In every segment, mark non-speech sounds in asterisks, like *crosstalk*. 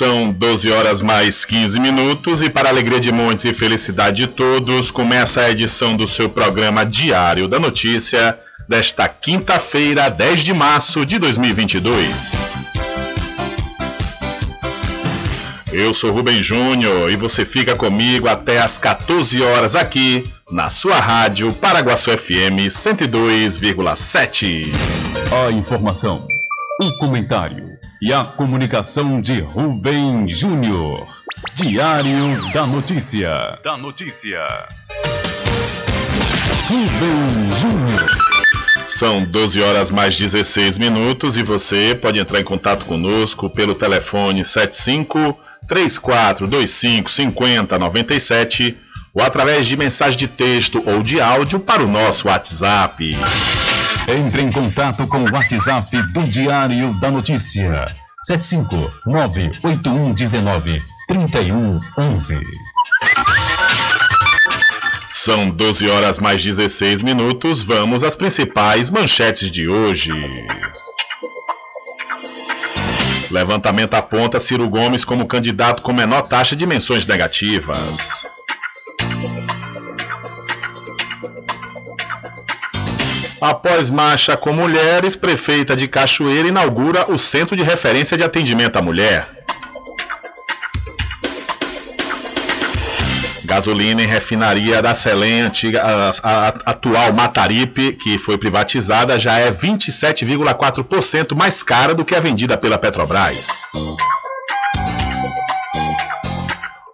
São 12 horas mais 15 minutos e para alegria de montes e felicidade de todos, começa a edição do seu programa Diário da Notícia desta quinta-feira, 10 de março de 2022. Eu sou Rubem Júnior e você fica comigo até às 14 horas aqui na sua rádio Paraguaçu FM 102,7. A informação, o comentário e a comunicação de Rubem Júnior. Diário da Notícia. Da Notícia. Rubem Júnior. São 12 horas mais 16 minutos e você pode entrar em contato conosco pelo telefone 75 3425 5097 ou através de mensagem de texto ou de áudio para o nosso WhatsApp. Entre em contato com o WhatsApp do Diário da Notícia. 759-8119-3111. São 12 horas mais 16 minutos. Vamos às principais manchetes de hoje. Levantamento aponta Ciro Gomes como candidato com menor taxa de menções negativas. Após marcha com mulheres, prefeita de Cachoeira inaugura o Centro de Referência de Atendimento à Mulher. Gasolina em refinaria da Selem, antiga, a, a atual Mataripe, que foi privatizada, já é 27,4% mais cara do que a vendida pela Petrobras.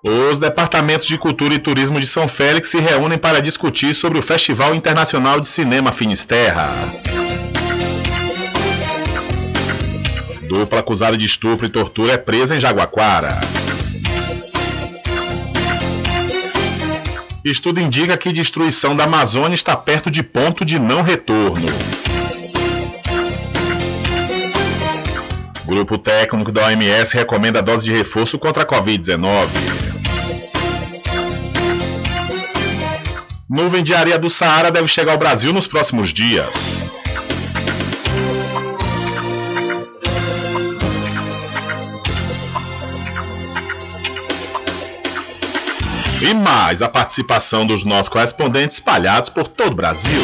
Os departamentos de Cultura e Turismo de São Félix se reúnem para discutir sobre o Festival Internacional de Cinema Finisterra. Dupla acusada de estupro e tortura é presa em Jaguaquara. Estudo indica que destruição da Amazônia está perto de ponto de não retorno. Grupo técnico da OMS recomenda dose de reforço contra a Covid-19. Nuvem de areia do Saara deve chegar ao Brasil nos próximos dias. E mais a participação dos nossos correspondentes espalhados por todo o Brasil.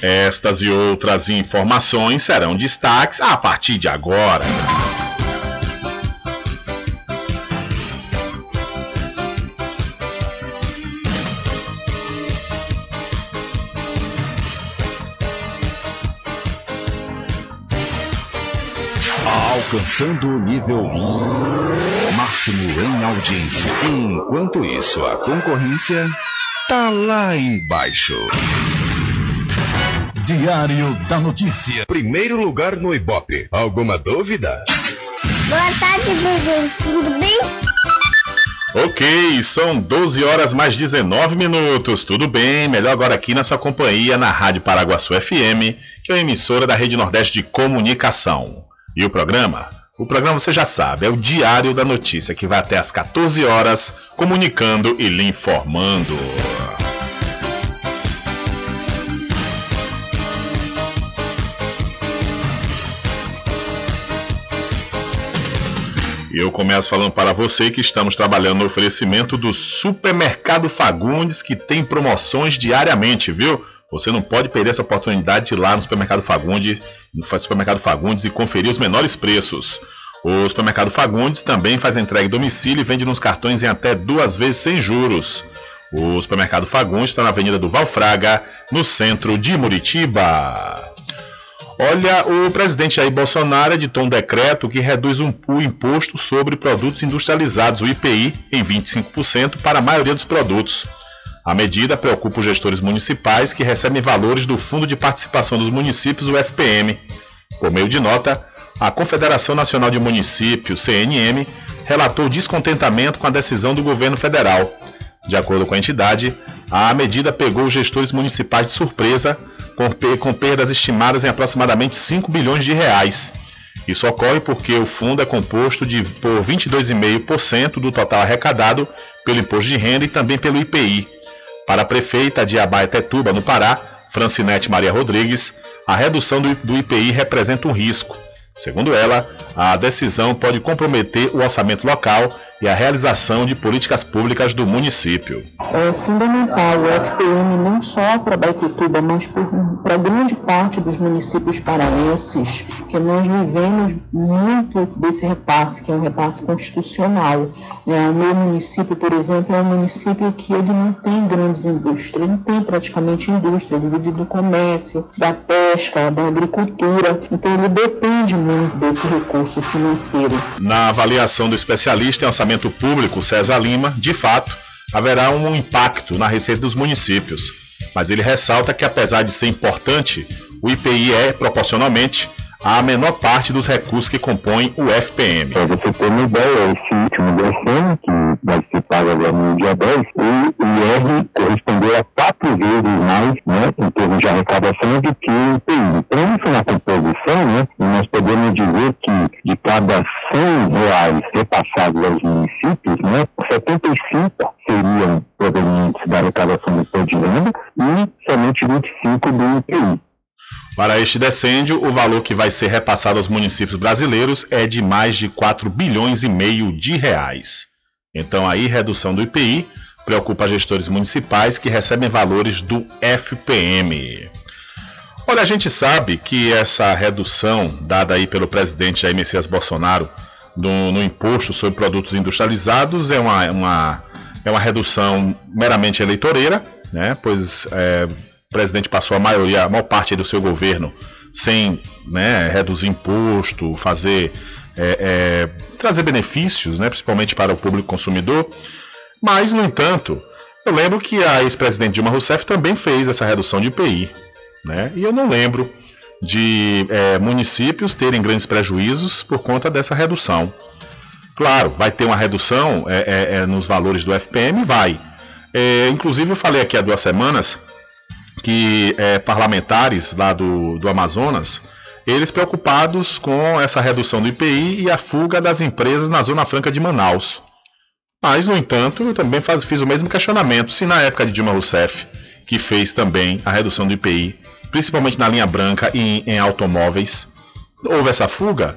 Estas e outras informações serão destaques a partir de agora. Alcançando o nível máximo em audiência. Enquanto isso, a concorrência tá lá embaixo. Diário da Notícia. Primeiro lugar no Ibope. Alguma dúvida? Boa tarde, Buju. Tudo bem? Ok, são 12 horas mais 19 minutos. Tudo bem? Melhor agora aqui na sua companhia na Rádio Paraguaçu FM, que é a emissora da Rede Nordeste de Comunicação. E o programa? O programa você já sabe, é o Diário da Notícia, que vai até às 14 horas, comunicando e lhe informando. E eu começo falando para você que estamos trabalhando no oferecimento do Supermercado Fagundes, que tem promoções diariamente, viu? Você não pode perder essa oportunidade de ir lá no Supermercado Fagundes, no Supermercado Fagundes e conferir os menores preços. O Supermercado Fagundes também faz entrega em domicílio e vende nos cartões em até duas vezes sem juros. O Supermercado Fagundes está na Avenida do Valfraga, no centro de Muritiba. Olha, o presidente Jair Bolsonaro editou um decreto que reduz um, o imposto sobre produtos industrializados, o IPI, em 25% para a maioria dos produtos. A medida preocupa os gestores municipais que recebem valores do Fundo de Participação dos Municípios, o FPM. Por meio de nota, a Confederação Nacional de Municípios, CNM, relatou descontentamento com a decisão do governo federal. De acordo com a entidade, a medida pegou os gestores municipais de surpresa, com perdas estimadas em aproximadamente 5 bilhões de reais. Isso ocorre porque o fundo é composto de, por 22,5% do total arrecadado pelo imposto de renda e também pelo IPI. Para a prefeita de Abaetetuba, no Pará, Francinete Maria Rodrigues, a redução do, IPI representa um risco. Segundo ela, a decisão pode comprometer o orçamento local e a realização de políticas públicas do município. É fundamental o FPM não só para Baituba, mas para grande parte dos municípios paraenses, que nós vivemos muito desse repasse, que é um repasse constitucional. É, o meu município, por exemplo, é um município que ele não tem grandes indústrias, ele não tem praticamente indústria, ele vive do comércio, da pesca, da agricultura, então ele depende muito desse recurso financeiro. Na avaliação do especialista em orçamento orçamento público, César Lima, de fato, haverá um impacto na receita dos municípios. Mas ele ressalta que, apesar de ser importante, o IPI é, proporcionalmente, a menor parte dos recursos que compõem o FPM. Para você ter uma ideia, esse último decênio, que vai ser pago agora no dia 10, o IR correspondeu a quatro vezes mais, né, em termos de arrecadação, do que o PI. Então, isso na composição, né, nós podemos dizer que de cada 100 reais repassados aos municípios, né, 75 seriam provenientes da arrecadação do imposto de e somente 25 do IPI. Para este decêndio, o valor que vai ser repassado aos municípios brasileiros é de mais de 4 bilhões e meio de reais. Então aí redução do IPI preocupa gestores municipais que recebem valores do FPM. Olha, a gente sabe que essa redução dada aí pelo presidente Jair Messias Bolsonaro no, no imposto sobre produtos industrializados é uma, uma, é uma redução meramente eleitoreira, né? pois é, o presidente passou a maioria, a maior parte do seu governo sem né, reduzir imposto, fazer é, é, trazer benefícios, né, principalmente para o público consumidor. Mas, no entanto, eu lembro que a ex-presidente Dilma Rousseff também fez essa redução de IPI. Né? E eu não lembro de é, municípios terem grandes prejuízos por conta dessa redução. Claro, vai ter uma redução é, é, é nos valores do FPM? Vai. Inclusive, eu falei aqui há duas semanas que é, parlamentares lá do, do Amazonas, eles preocupados com essa redução do IPI e a fuga das empresas na Zona Franca de Manaus. Mas, no entanto, eu também faz, fiz o mesmo questionamento se na época de Dilma Rousseff, que fez também a redução do IPI, principalmente na linha branca e em, automóveis, houve essa fuga,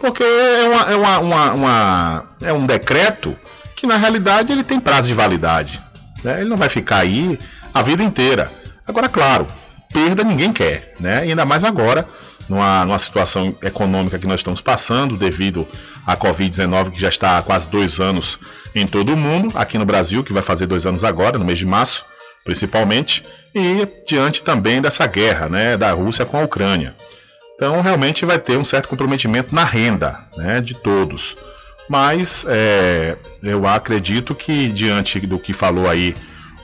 porque é, uma, é, uma, uma, uma, é um decreto que na realidade ele tem prazo de validade. Né? Ele não vai ficar aí a vida inteira. Agora, claro, perda ninguém quer, né? Ainda mais agora, numa, numa situação econômica que nós estamos passando devido à Covid-19, que já está há quase dois anos em todo o mundo, aqui no Brasil, que vai fazer dois anos agora, no mês de março, principalmente, e diante também dessa guerra né, da Rússia com a Ucrânia. Então, realmente vai ter um certo comprometimento na renda né, de todos. Mas é, eu acredito que, diante do que falou aí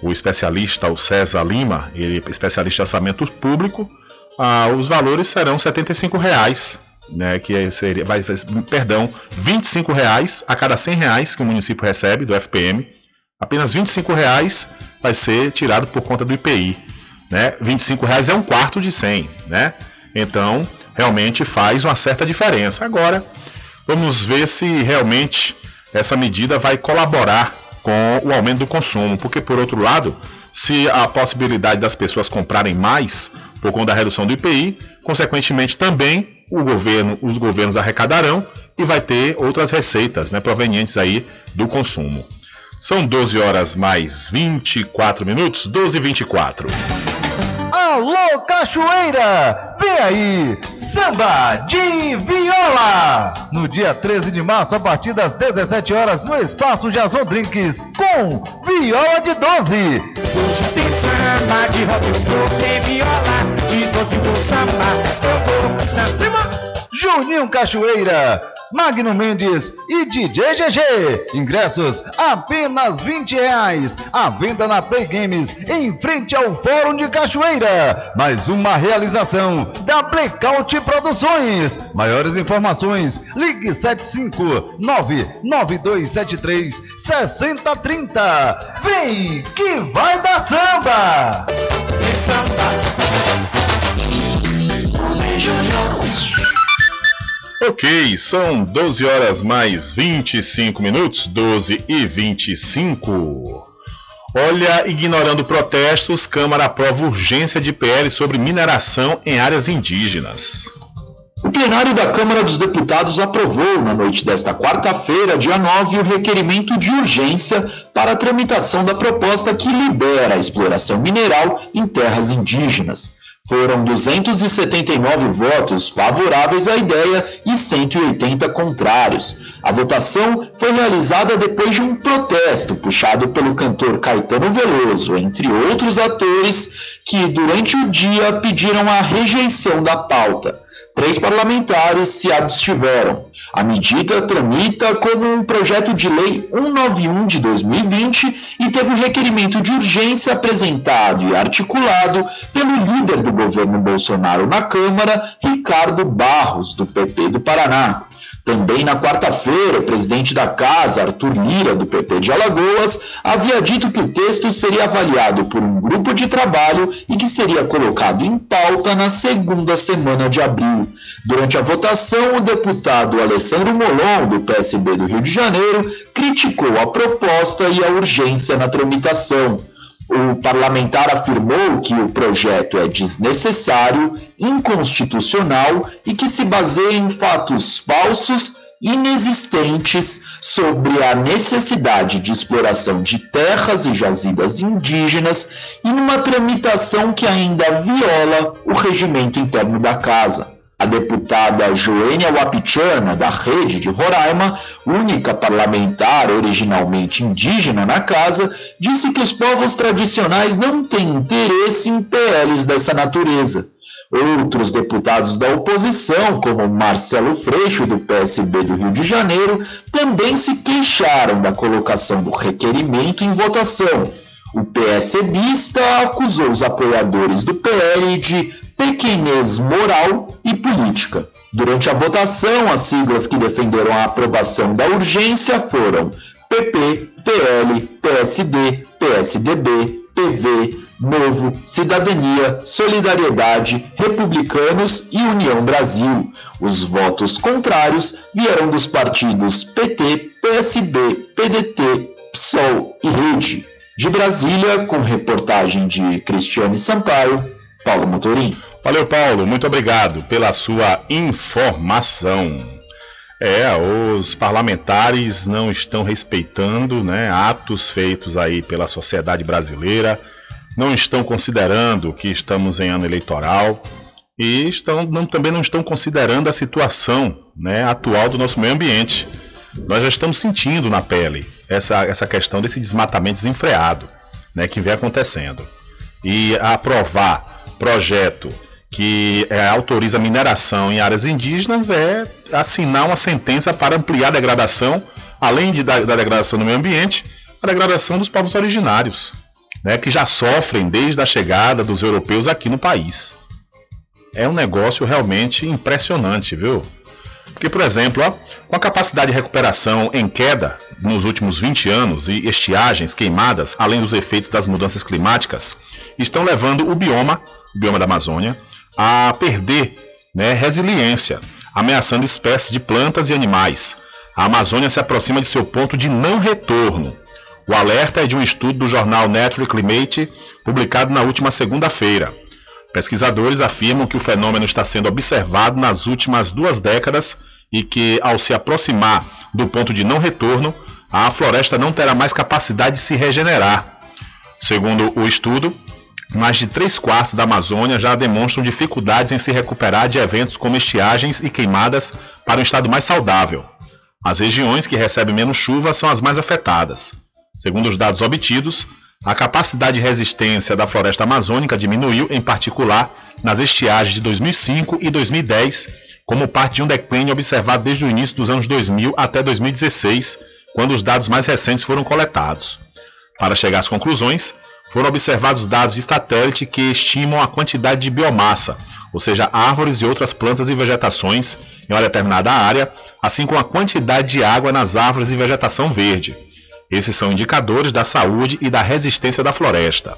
o especialista, o César Lima, ele é especialista em orçamento público, ah, os valores serão 75 reais, né, que é, seria, vai, perdão, 25 reais a cada 100 reais que o município recebe do FPM, apenas 25 reais vai ser tirado por conta do IPI. Né? 25 reais é um quarto de 100, né? Então, realmente faz uma certa diferença. Agora, vamos ver se realmente essa medida vai colaborar com o aumento do consumo, porque por outro lado, se a possibilidade das pessoas comprarem mais por conta da redução do IPI, consequentemente também o governo, os governos arrecadarão e vai ter outras receitas né, provenientes aí do consumo. São 12 horas mais 24 minutos, 12 e 24. Alô, Cachoeira! Vem aí, Samba de Viola! No dia 13 de março, a partir das 17 horas, no Espaço Jason Drinks, com Viola de 12. Hoje tem samba de rock tem viola de 12 pro samba, eu vou samba. Juninho Cachoeira, Magno Mendes e DJ GG. Ingressos apenas 20 reais. A venda na Play Games em frente ao Fórum de Cachoeira. Mais uma realização da Blackout Produções. Maiores informações, ligue 7599273 6030. Vem que vai dar samba! samba. Ok, são 12 horas mais 25 minutos, 12 e 25. Olha, ignorando protestos, Câmara aprova urgência de PL sobre mineração em áreas indígenas. O plenário da Câmara dos Deputados aprovou, na noite desta quarta-feira, dia 9, o requerimento de urgência para a tramitação da proposta que libera a exploração mineral em terras indígenas. Foram 279 votos favoráveis à ideia e 180 contrários. A votação foi realizada depois de um protesto puxado pelo cantor Caetano Veloso, entre outros atores, que durante o dia pediram a rejeição da pauta. Três parlamentares se abstiveram. A medida tramita como um projeto de lei 191 de 2020 e teve um requerimento de urgência apresentado e articulado pelo líder do governo Bolsonaro na Câmara, Ricardo Barros, do PP do Paraná. Também na quarta-feira, o presidente da casa, Arthur Lira, do PT de Alagoas, havia dito que o texto seria avaliado por um grupo de trabalho e que seria colocado em pauta na segunda semana de abril. Durante a votação, o deputado Alessandro Molon, do PSB do Rio de Janeiro, criticou a proposta e a urgência na tramitação. O parlamentar afirmou que o projeto é desnecessário, inconstitucional e que se baseia em fatos falsos, inexistentes sobre a necessidade de exploração de terras e jazidas indígenas e numa tramitação que ainda viola o regimento interno da casa. A deputada Joênia Wapichana, da Rede de Roraima, única parlamentar originalmente indígena na casa, disse que os povos tradicionais não têm interesse em PLs dessa natureza. Outros deputados da oposição, como Marcelo Freixo, do PSB do Rio de Janeiro, também se queixaram da colocação do requerimento em votação. O PSBista acusou os apoiadores do PL de pequenez moral e política. Durante a votação, as siglas que defenderam a aprovação da urgência foram PP, PL, PSD, PSDB, PV, Novo, Cidadania, Solidariedade, Republicanos e União Brasil. Os votos contrários vieram dos partidos PT, PSB, PDT, PSOL e Rede. De Brasília, com reportagem de Cristiane Sampaio, Paulo Motorim. Valeu, Paulo. Muito obrigado pela sua informação. É, os parlamentares não estão respeitando né, atos feitos aí pela sociedade brasileira, não estão considerando que estamos em ano eleitoral e estão, não, também não estão considerando a situação né, atual do nosso meio ambiente. Nós já estamos sentindo na pele essa, essa questão desse desmatamento desenfreado né, que vem acontecendo. E aprovar projeto que é, autoriza mineração em áreas indígenas é assinar uma sentença para ampliar a degradação, além de, da, da degradação do meio ambiente, a degradação dos povos originários, né, que já sofrem desde a chegada dos europeus aqui no país. É um negócio realmente impressionante, viu? Porque, por exemplo, ó, com a capacidade de recuperação em queda nos últimos 20 anos e estiagens queimadas, além dos efeitos das mudanças climáticas, estão levando o bioma o bioma da Amazônia, a perder né, resiliência, ameaçando espécies de plantas e animais. A Amazônia se aproxima de seu ponto de não retorno. O alerta é de um estudo do jornal Natural Climate, publicado na última segunda-feira. Pesquisadores afirmam que o fenômeno está sendo observado nas últimas duas décadas e que, ao se aproximar do ponto de não retorno, a floresta não terá mais capacidade de se regenerar. Segundo o estudo, mais de três quartos da Amazônia já demonstram dificuldades em se recuperar de eventos como estiagens e queimadas para um estado mais saudável. As regiões que recebem menos chuva são as mais afetadas. Segundo os dados obtidos, a capacidade de resistência da floresta amazônica diminuiu, em particular, nas estiagens de 2005 e 2010, como parte de um declínio observado desde o início dos anos 2000 até 2016, quando os dados mais recentes foram coletados. Para chegar às conclusões, foram observados dados de satélite que estimam a quantidade de biomassa, ou seja, árvores e outras plantas e vegetações em uma determinada área, assim como a quantidade de água nas árvores e vegetação verde. Esses são indicadores da saúde e da resistência da floresta.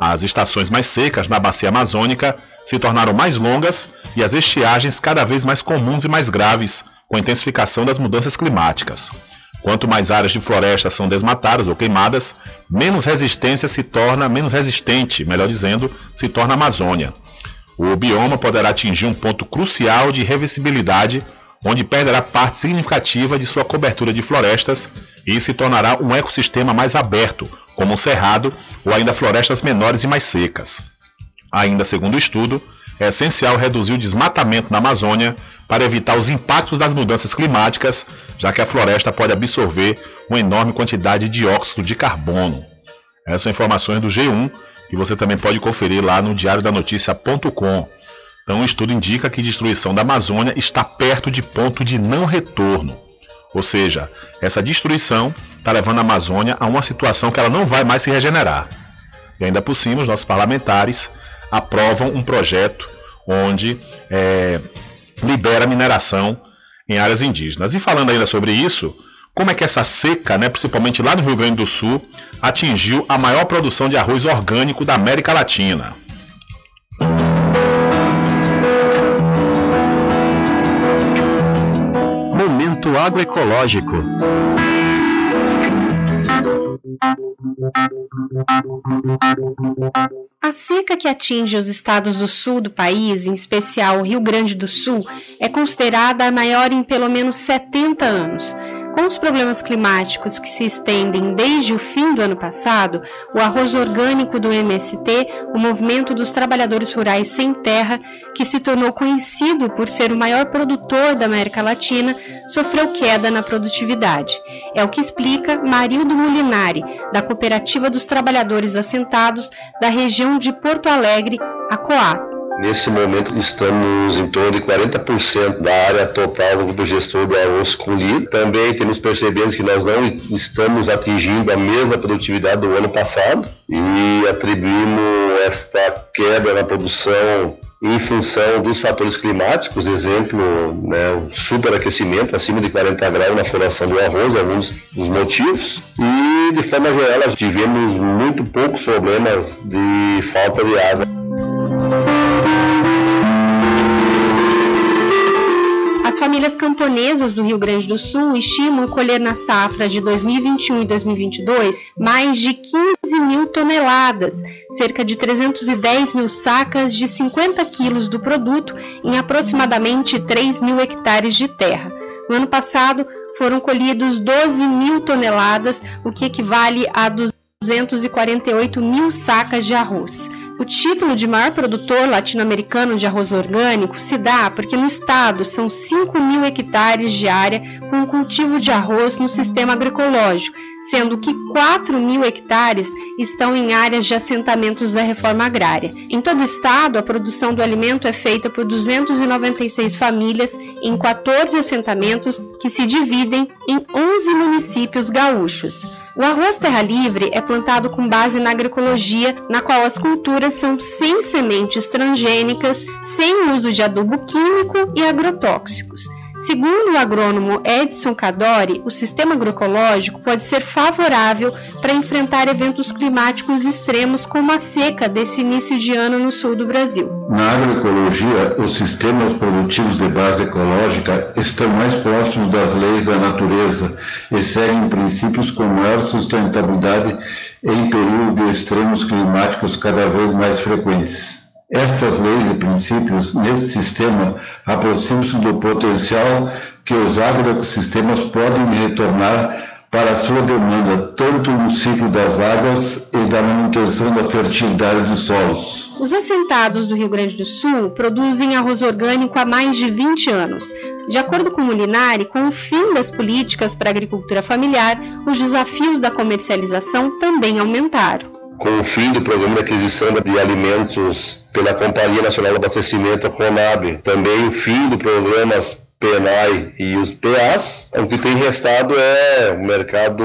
As estações mais secas na bacia amazônica se tornaram mais longas e as estiagens cada vez mais comuns e mais graves, com a intensificação das mudanças climáticas. Quanto mais áreas de floresta são desmatadas ou queimadas, menos resistência se torna, menos resistente, melhor dizendo, se torna a Amazônia. O bioma poderá atingir um ponto crucial de reversibilidade, onde perderá parte significativa de sua cobertura de florestas e se tornará um ecossistema mais aberto, como o cerrado ou ainda florestas menores e mais secas. Ainda segundo o estudo, é essencial reduzir o desmatamento na Amazônia para evitar os impactos das mudanças climáticas, já que a floresta pode absorver uma enorme quantidade de dióxido de carbono. Essas são informações do G1 que você também pode conferir lá no diariodanoticia.com. Então, o estudo indica que a destruição da Amazônia está perto de ponto de não retorno. Ou seja, essa destruição está levando a Amazônia a uma situação que ela não vai mais se regenerar. E ainda por cima, os nossos parlamentares aprovam um projeto onde é, libera mineração em áreas indígenas. E falando ainda sobre isso, como é que essa seca, né, principalmente lá no Rio Grande do Sul, atingiu a maior produção de arroz orgânico da América Latina? Agroecológico. A seca que atinge os estados do sul do país, em especial o Rio Grande do Sul, é considerada a maior em pelo menos 70 anos. Com os problemas climáticos que se estendem desde o fim do ano passado, o arroz orgânico do MST, o Movimento dos Trabalhadores Rurais Sem Terra, que se tornou conhecido por ser o maior produtor da América Latina, sofreu queda na produtividade. É o que explica Marildo Molinari, da Cooperativa dos Trabalhadores Assentados da região de Porto Alegre, a COAT. Nesse momento estamos em torno de 40% da área total do gestor do arroz colhido. Também temos percebido que nós não estamos atingindo a mesma produtividade do ano passado e atribuímos esta queda na produção em função dos fatores climáticos, exemplo, né, o superaquecimento acima de 40 graus na floração do arroz, alguns dos motivos, e de forma geral tivemos muito poucos problemas de falta de água. Famílias camponesas do Rio Grande do Sul estimam colher na safra de 2021 e 2022 mais de 15 mil toneladas, cerca de 310 mil sacas de 50 quilos do produto em aproximadamente 3 mil hectares de terra. No ano passado, foram colhidos 12 mil toneladas, o que equivale a 248 mil sacas de arroz. O título de maior produtor latino-americano de arroz orgânico se dá porque no estado são 5 mil hectares de área com cultivo de arroz no sistema agroecológico, sendo que 4 mil hectares estão em áreas de assentamentos da reforma agrária. Em todo o estado, a produção do alimento é feita por 296 famílias em 14 assentamentos que se dividem em 11 municípios gaúchos. O arroz terra livre é plantado com base na agroecologia, na qual as culturas são sem sementes transgênicas, sem uso de adubo químico e agrotóxicos. Segundo o agrônomo Edson Cadori, o sistema agroecológico pode ser favorável para enfrentar eventos climáticos extremos como a seca desse início de ano no sul do Brasil. Na agroecologia, os sistemas produtivos de base ecológica estão mais próximos das leis da natureza e seguem princípios com maior sustentabilidade em períodos de extremos climáticos cada vez mais frequentes. Estas leis e princípios nesse sistema aproximam-se do potencial que os agroecossistemas podem retornar para a sua demanda, tanto no ciclo das águas e da manutenção da fertilidade dos solos. Os assentados do Rio Grande do Sul produzem arroz orgânico há mais de 20 anos. De acordo com o Molinari, com o fim das políticas para a agricultura familiar, os desafios da comercialização também aumentaram com o fim do programa de aquisição de alimentos pela Companhia Nacional de Abastecimento, a CONAB, também o fim do programas PENAI e os PAs, o que tem restado é o mercado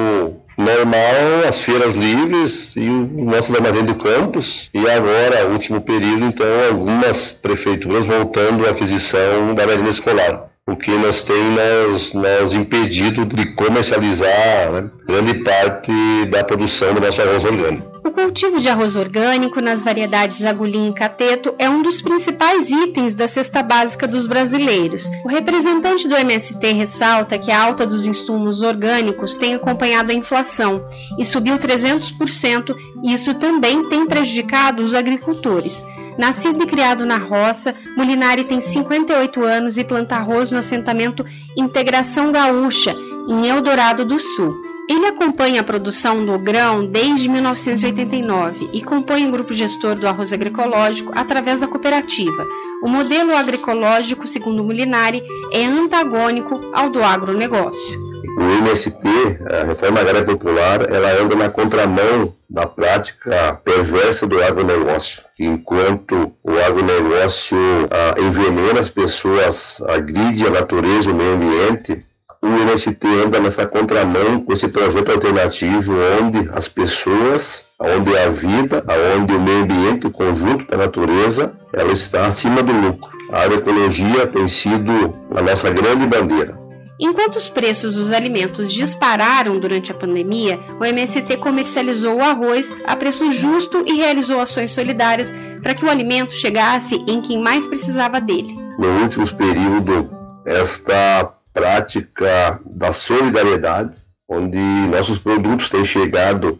normal, as feiras livres e os nossos armazéns do campus. E agora, último período, então, algumas prefeituras voltando à aquisição da merenda escolar o que nos tem nos, nos impedido de comercializar né, grande parte da produção do nosso arroz orgânico. O cultivo de arroz orgânico nas variedades agulhinha e cateto é um dos principais itens da cesta básica dos brasileiros. O representante do MST ressalta que a alta dos insumos orgânicos tem acompanhado a inflação e subiu 300%, e isso também tem prejudicado os agricultores. Nascido e criado na roça, Molinari tem 58 anos e planta arroz no assentamento Integração Gaúcha, em Eldorado do Sul. Ele acompanha a produção do grão desde 1989 e compõe o grupo gestor do arroz agroecológico através da cooperativa. O modelo agroecológico, segundo Molinari, é antagônico ao do agronegócio o MST, a Reforma Agrária Popular, ela anda na contramão da prática perversa do agronegócio. Enquanto o agronegócio ah, envenena as pessoas, agride a natureza, o meio ambiente, o MST anda nessa contramão com esse projeto alternativo onde as pessoas, onde a vida, onde o meio ambiente, o conjunto da natureza, ela está acima do lucro. A agroecologia tem sido a nossa grande bandeira. Enquanto os preços dos alimentos dispararam durante a pandemia, o MST comercializou o arroz a preço justo e realizou ações solidárias para que o alimento chegasse em quem mais precisava dele. Nos últimos períodos, esta prática da solidariedade, onde nossos produtos têm chegado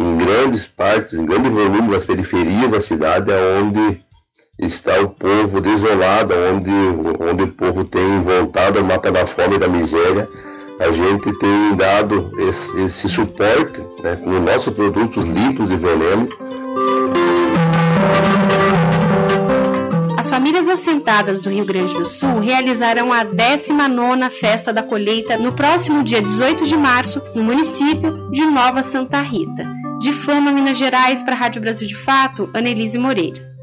em grandes partes, em grande volume nas periferias da cidade, onde está o povo desolado, onde, onde o povo tem voltado ao mapa da fome e da miséria. A gente tem dado esse, esse suporte né, com nossos produtos limpos de veneno. As famílias assentadas do Rio Grande do Sul realizarão a 19ª Festa da Colheita no próximo dia 18 de março, no município de Nova Santa Rita. De Fama, Minas Gerais, para a Rádio Brasil de Fato, Anelise Moreira.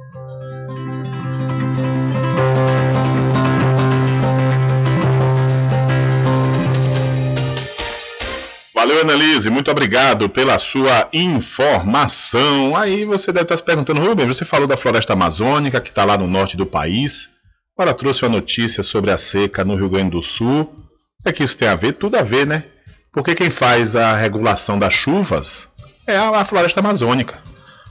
Valeu, Annelise, muito obrigado pela sua informação. Aí você deve estar se perguntando, Rubens, você falou da floresta amazônica que está lá no norte do país. Agora trouxe uma notícia sobre a seca no Rio Grande do Sul. O que é que isso tem a ver? Tudo a ver, né? Porque quem faz a regulação das chuvas é a, floresta amazônica.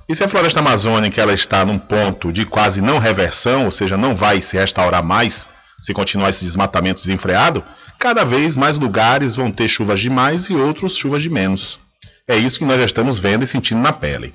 E se a floresta amazônica ela está num ponto de quase não reversão, ou seja, não vai se restaurar mais se continuar esse desmatamento desenfreado, cada vez mais lugares vão ter chuvas de mais e outros chuvas de menos. É isso que nós já estamos vendo e sentindo na pele.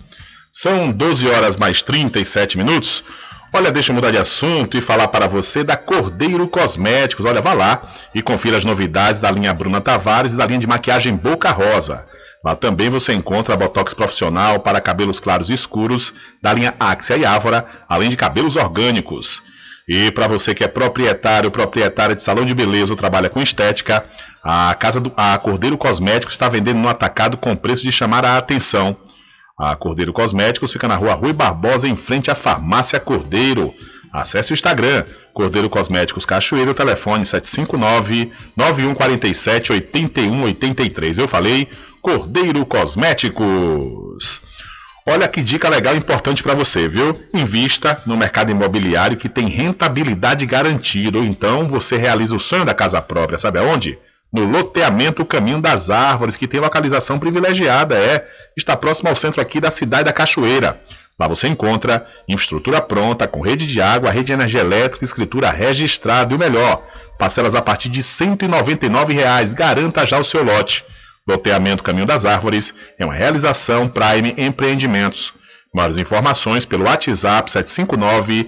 São 12 horas mais 37 minutos. Olha, deixa eu mudar de assunto e falar para você da Cordeiro Cosméticos. Olha, vá lá e confira as novidades da linha Bruna Tavares e da linha de maquiagem Boca Rosa. Lá também você encontra botox profissional para cabelos claros e escuros da linha Axia e Ávora, além de cabelos orgânicos. E para você que é proprietário, proprietária de salão de beleza ou trabalha com estética, a casa do a Cordeiro Cosméticos está vendendo no atacado com preço de chamar a atenção. A Cordeiro Cosméticos fica na rua Rui Barbosa, em frente à Farmácia Cordeiro. Acesse o Instagram, Cordeiro Cosméticos Cachoeiro, telefone 759-9147-8183. Eu falei Cordeiro Cosméticos. Olha que dica legal e importante para você, viu? Invista no mercado imobiliário que tem rentabilidade garantida. Ou então você realiza o sonho da casa própria, sabe aonde? No loteamento Caminho das Árvores, que tem localização privilegiada, é. Está próximo ao centro aqui da cidade da Cachoeira. Lá você encontra infraestrutura pronta, com rede de água, rede de energia elétrica, escritura registrada e o melhor, parcelas a partir de 199 reais. Garanta já o seu lote. Loteamento Caminho das Árvores é uma realização Prime Empreendimentos. Mais informações pelo WhatsApp 759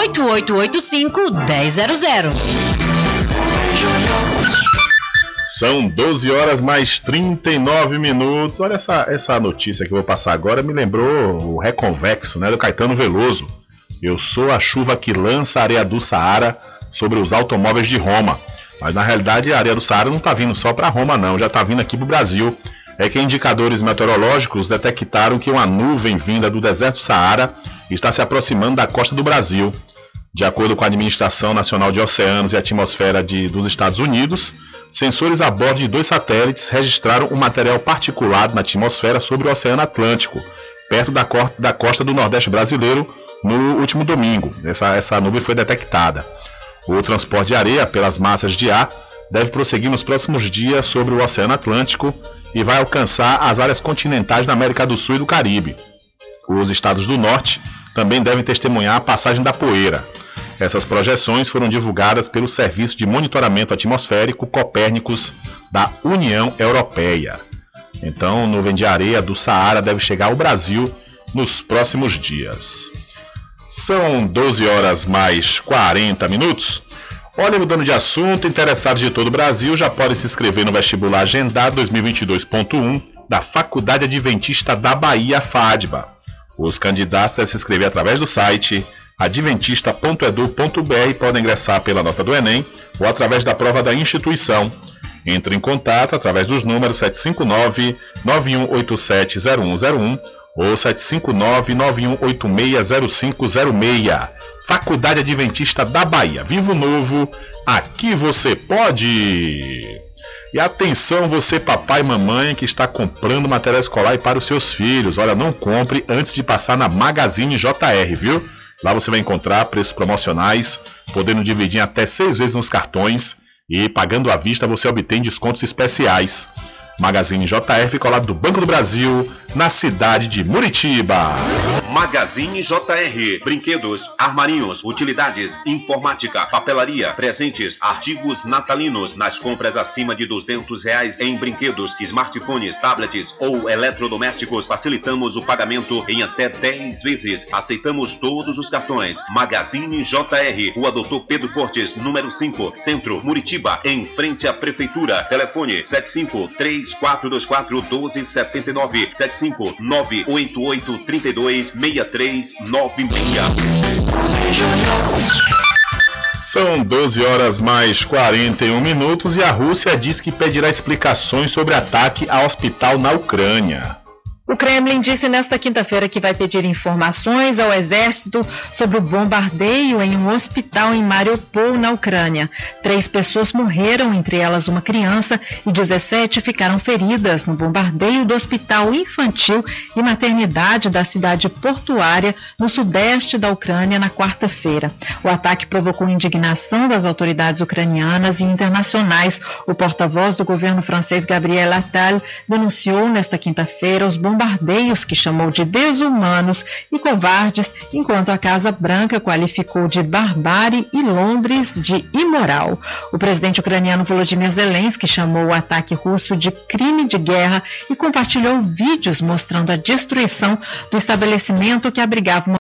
1000. São 12 horas mais 39 minutos. Olha essa, essa notícia que eu vou passar agora, me lembrou o Reconvexo, né, do Caetano Veloso. Eu sou a chuva que lança a areia do Saara sobre os automóveis de Roma. Mas na realidade a areia do Saara não está vindo só para Roma, não, já está vindo aqui para o Brasil. É que indicadores meteorológicos detectaram que uma nuvem vinda do deserto Saara está se aproximando da costa do Brasil. De acordo com a Administração Nacional de Oceanos e Atmosfera de, dos Estados Unidos, sensores a bordo de dois satélites registraram um material particulado na atmosfera sobre o Oceano Atlântico, perto da, da costa do Nordeste brasileiro, no último domingo. Essa, essa nuvem foi detectada. O transporte de areia pelas massas de ar deve prosseguir nos próximos dias sobre o Oceano Atlântico e vai alcançar as áreas continentais da América do Sul e do Caribe. Os estados do norte também devem testemunhar a passagem da poeira. Essas projeções foram divulgadas pelo Serviço de Monitoramento Atmosférico Copérnicos da União Europeia. Então, nuvem de areia do Saara deve chegar ao Brasil nos próximos dias. São 12 horas mais 40 minutos. Olha, mudando de assunto, interessados de todo o Brasil já podem se inscrever no vestibular agendado 2022.1 da Faculdade Adventista da Bahia, FADBA. Os candidatos devem se inscrever através do site adventista.edu.br e podem ingressar pela nota do Enem ou através da prova da instituição. Entre em contato através dos números 759-9187-0101 ou 759-9186-0506. Faculdade Adventista da Bahia. Vivo Novo, aqui você pode! E atenção, você papai e mamãe que está comprando material escolar para os seus filhos. Olha, não compre antes de passar na Magazine JR, viu? Lá você vai encontrar preços promocionais, podendo dividir até seis vezes nos cartões e pagando à vista você obtém descontos especiais. Magazine JR fica ao lado do Banco do Brasil, na cidade de Muritiba. Magazine JR. Brinquedos, armarinhos, utilidades, informática, papelaria, presentes, artigos natalinos. Nas compras acima de 200 reais em brinquedos, smartphones, tablets ou eletrodomésticos, facilitamos o pagamento em até 10 vezes. Aceitamos todos os cartões. Magazine JR. Rua Doutor Pedro Cortes, número 5, Centro, Muritiba, em frente à Prefeitura. Telefone 75 3424 1279 75 988 32 6396. São 12 horas mais 41 minutos e a Rússia diz que pedirá explicações sobre ataque a hospital na Ucrânia. O Kremlin disse nesta quinta-feira que vai pedir informações ao exército sobre o bombardeio em um hospital em Mariupol, na Ucrânia. Três pessoas morreram, entre elas uma criança, e 17 ficaram feridas no bombardeio do hospital infantil e maternidade da cidade portuária no sudeste da Ucrânia na quarta-feira. O ataque provocou indignação das autoridades ucranianas e internacionais. O porta-voz do governo francês, Gabriel Attal, denunciou nesta quinta-feira os bombardeios bombardeios que chamou de desumanos e covardes, enquanto a Casa Branca qualificou de barbárie e Londres de imoral. O presidente ucraniano Volodymyr Zelensky chamou o ataque russo de crime de guerra e compartilhou vídeos mostrando a destruição do estabelecimento que abrigava uma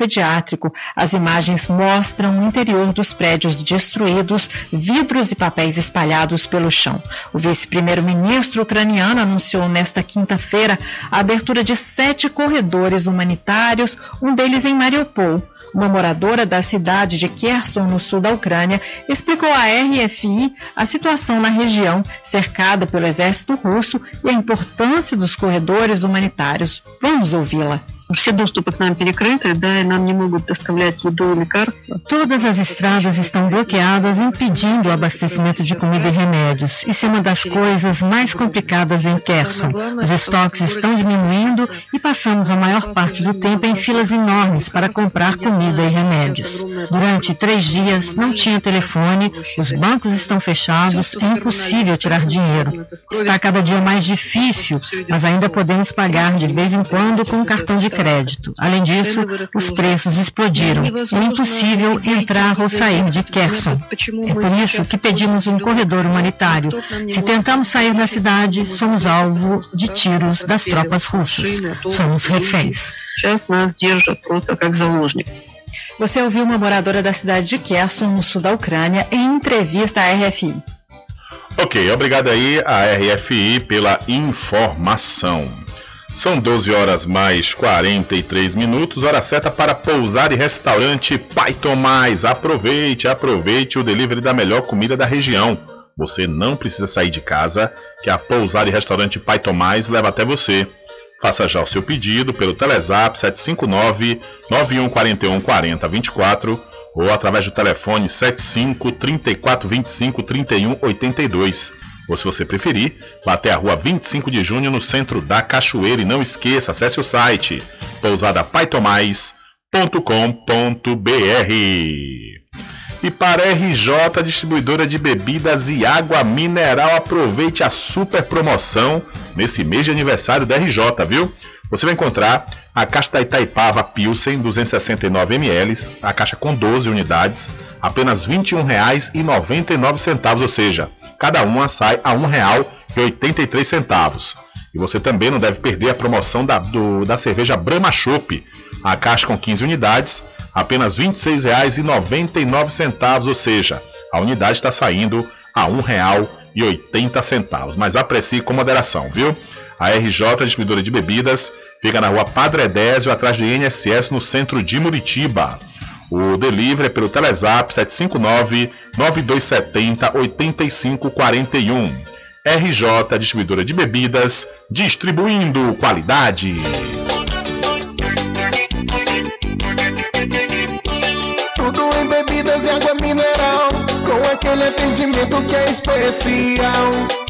pediátrico. As imagens mostram o interior dos prédios destruídos, vidros e papéis espalhados pelo chão. O vice-primeiro-ministro ucraniano anunciou nesta quinta-feira a abertura de sete corredores humanitários, um deles em Mariupol. Uma moradora da cidade de Kherson, no sul da Ucrânia, explicou à RFI a situação na região, cercada pelo exército russo, e a importância dos corredores humanitários. Vamos ouvi-la Все доступы к нам перекрыты, да, и нам не могут доставлять еду и лекарства. Todas as estradas estão bloqueadas, impedindo o abastecimento de comida e remédios. Isso é uma das coisas mais complicadas em Kherson. Os estoques estão diminuindo e passamos a maior parte do tempo em filas enormes para comprar comida e remédios. Durante três dias não tinha telefone, os bancos estão fechados, é impossível tirar dinheiro. Está cada dia mais difícil, mas ainda podemos pagar de vez em quando com um cartão de crédito. Além disso, os preços explodiram. É impossível entrar ou sair de Kherson. É por isso que pedimos um corredor humanitário. Se tentamos sair da cidade, somos alvo de tiros das tropas russas. Somos reféns. Você ouviu uma moradora da cidade de Kherson, no sul da Ucrânia, em entrevista à RFI. Ok, obrigado aí à RFI pela informação. São 12 horas mais 43 minutos, hora certa para pousar e restaurante Pai Tomás. Aproveite, aproveite o delivery da melhor comida da região. Você não precisa sair de casa, que a pousar e restaurante Pai Tomás leva até você. Faça já o seu pedido pelo Telezap 759 9141 4024 ou através do telefone 75 34 25 31 82. Ou se você preferir, vá até a rua 25 de junho no centro da Cachoeira e não esqueça, acesse o site pousadapaitomais.com.br. E para RJ Distribuidora de Bebidas e Água Mineral, aproveite a super promoção nesse mês de aniversário da RJ, viu? Você vai encontrar a caixa da Itaipava Pilsen 269 ml, a caixa com 12 unidades, apenas R$ 21,99, ou seja, cada uma sai a R$ 1,83. E você também não deve perder a promoção da, do, da cerveja Brahma Chopp, A caixa com 15 unidades, apenas R$ 26,99, ou seja, a unidade está saindo a R$ 1,80. Mas aprecie com moderação, viu? A RJ Distribuidora de Bebidas fica na rua Padre Edésio, atrás do INSS, no centro de Muritiba. O delivery é pelo Telezap 759-9270-8541. RJ Distribuidora de Bebidas, distribuindo qualidade. Tudo em bebidas e água mineral, com aquele atendimento que é especial.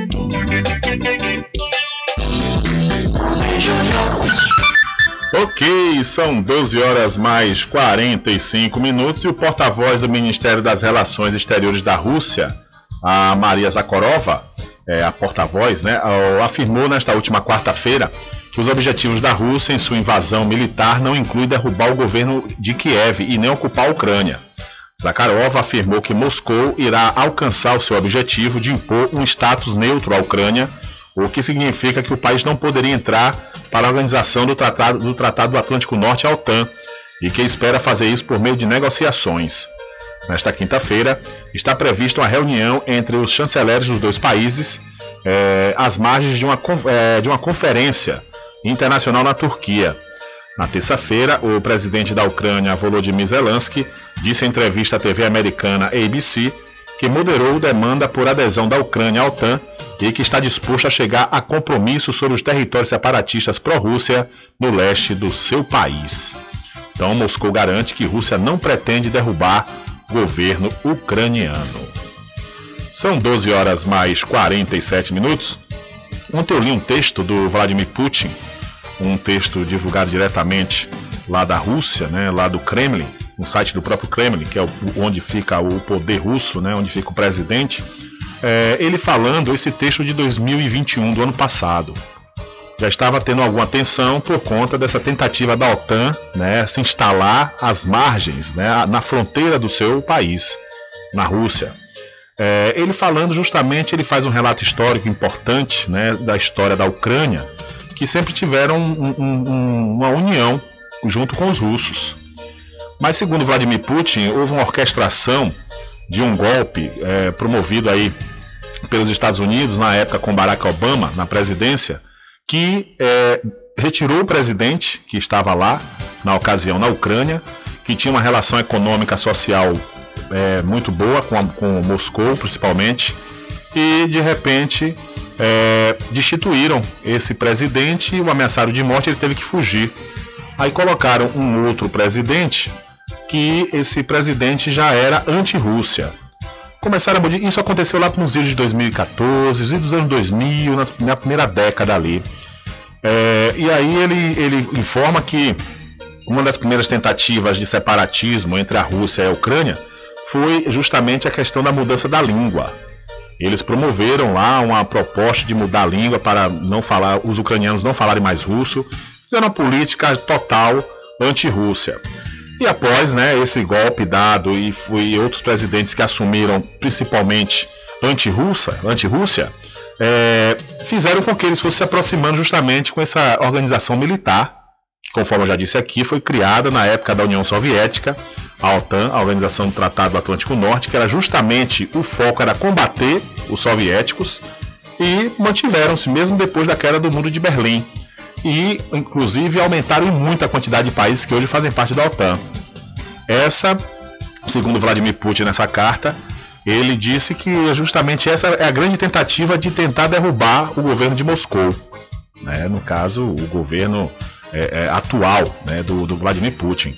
Ok, são 12 horas mais 45 minutos e o porta-voz do Ministério das Relações Exteriores da Rússia, a Maria Zakharova, é, a porta-voz, né, afirmou nesta última quarta-feira que os objetivos da Rússia em sua invasão militar não incluem derrubar o governo de Kiev e nem ocupar a Ucrânia. Zakharova afirmou que Moscou irá alcançar o seu objetivo de impor um status neutro à Ucrânia, o que significa que o país não poderia entrar para a organização do Tratado do, Tratado do Atlântico Norte, a OTAN, e que espera fazer isso por meio de negociações. Nesta quinta-feira, está prevista uma reunião entre os chanceleres dos dois países, eh, às margens de uma, eh, de uma conferência internacional na Turquia. Na terça-feira, o presidente da Ucrânia, Volodymyr Zelensky, disse em entrevista à TV americana ABC que moderou demanda por adesão da Ucrânia à OTAN e que está disposto a chegar a compromisso sobre os territórios separatistas pró-Rússia no leste do seu país. Então, Moscou garante que Rússia não pretende derrubar governo ucraniano. São 12 horas mais 47 minutos. Ontem eu li um texto do Vladimir Putin, um texto divulgado diretamente lá da Rússia, né, lá do Kremlin, no site do próprio Kremlin, que é onde fica o poder russo, né, onde fica o presidente. É, ele falando esse texto de 2021, do ano passado. Já estava tendo alguma atenção por conta dessa tentativa da OTAN né, se instalar às margens, né, na fronteira do seu país, na Rússia. É, ele falando justamente, ele faz um relato histórico importante né, da história da Ucrânia, que sempre tiveram um, um, uma união junto com os russos. Mas segundo Vladimir Putin, houve uma orquestração de um golpe é, promovido aí pelos Estados Unidos na época com Barack Obama na presidência, que é, retirou o presidente que estava lá na ocasião na Ucrânia, que tinha uma relação econômica social é, muito boa com, a, com Moscou principalmente, e de repente é, destituíram esse presidente e o ameaçaram de morte, ele teve que fugir. Aí colocaram um outro presidente, que esse presidente já era anti-Rússia. Começaram a Isso aconteceu lá nos anos de 2014, os dos anos 2000, na primeira década ali. É, e aí ele, ele informa que uma das primeiras tentativas de separatismo entre a Rússia e a Ucrânia foi justamente a questão da mudança da língua. Eles promoveram lá uma proposta de mudar a língua para não falar, os ucranianos não falarem mais russo, fizeram uma política total anti-Rússia. E após né, esse golpe dado e, e outros presidentes que assumiram principalmente anti-Rússia, anti-Rússia é, fizeram com que eles fossem se aproximando justamente com essa organização militar, que, conforme eu já disse aqui, foi criada na época da União Soviética, a OTAN, a Organização do Tratado do Atlântico Norte, que era justamente o foco era combater os soviéticos e mantiveram-se mesmo depois da queda do muro de Berlim e inclusive aumentaram muito a quantidade de países que hoje fazem parte da OTAN. Essa, segundo Vladimir Putin nessa carta, ele disse que justamente essa é a grande tentativa de tentar derrubar o governo de Moscou. Né? No caso, o governo é, é, atual né? do, do, Vladimir Putin.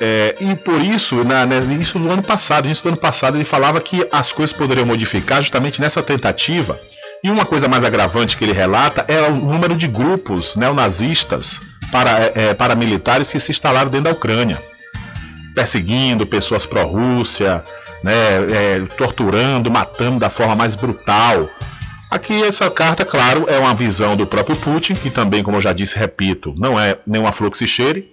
É, e por isso, na, né, isso do ano passado, isso do ano passado, ele falava que as coisas poderiam modificar justamente nessa tentativa. E uma coisa mais agravante que ele relata é o número de grupos neonazistas para, é, é paramilitares que se instalaram dentro da Ucrânia, perseguindo pessoas pró-Rússia, né, é, torturando, matando da forma mais brutal. Aqui essa carta, claro, é uma visão do próprio Putin, que também, como eu já disse, repito, não é nenhuma flor cheire.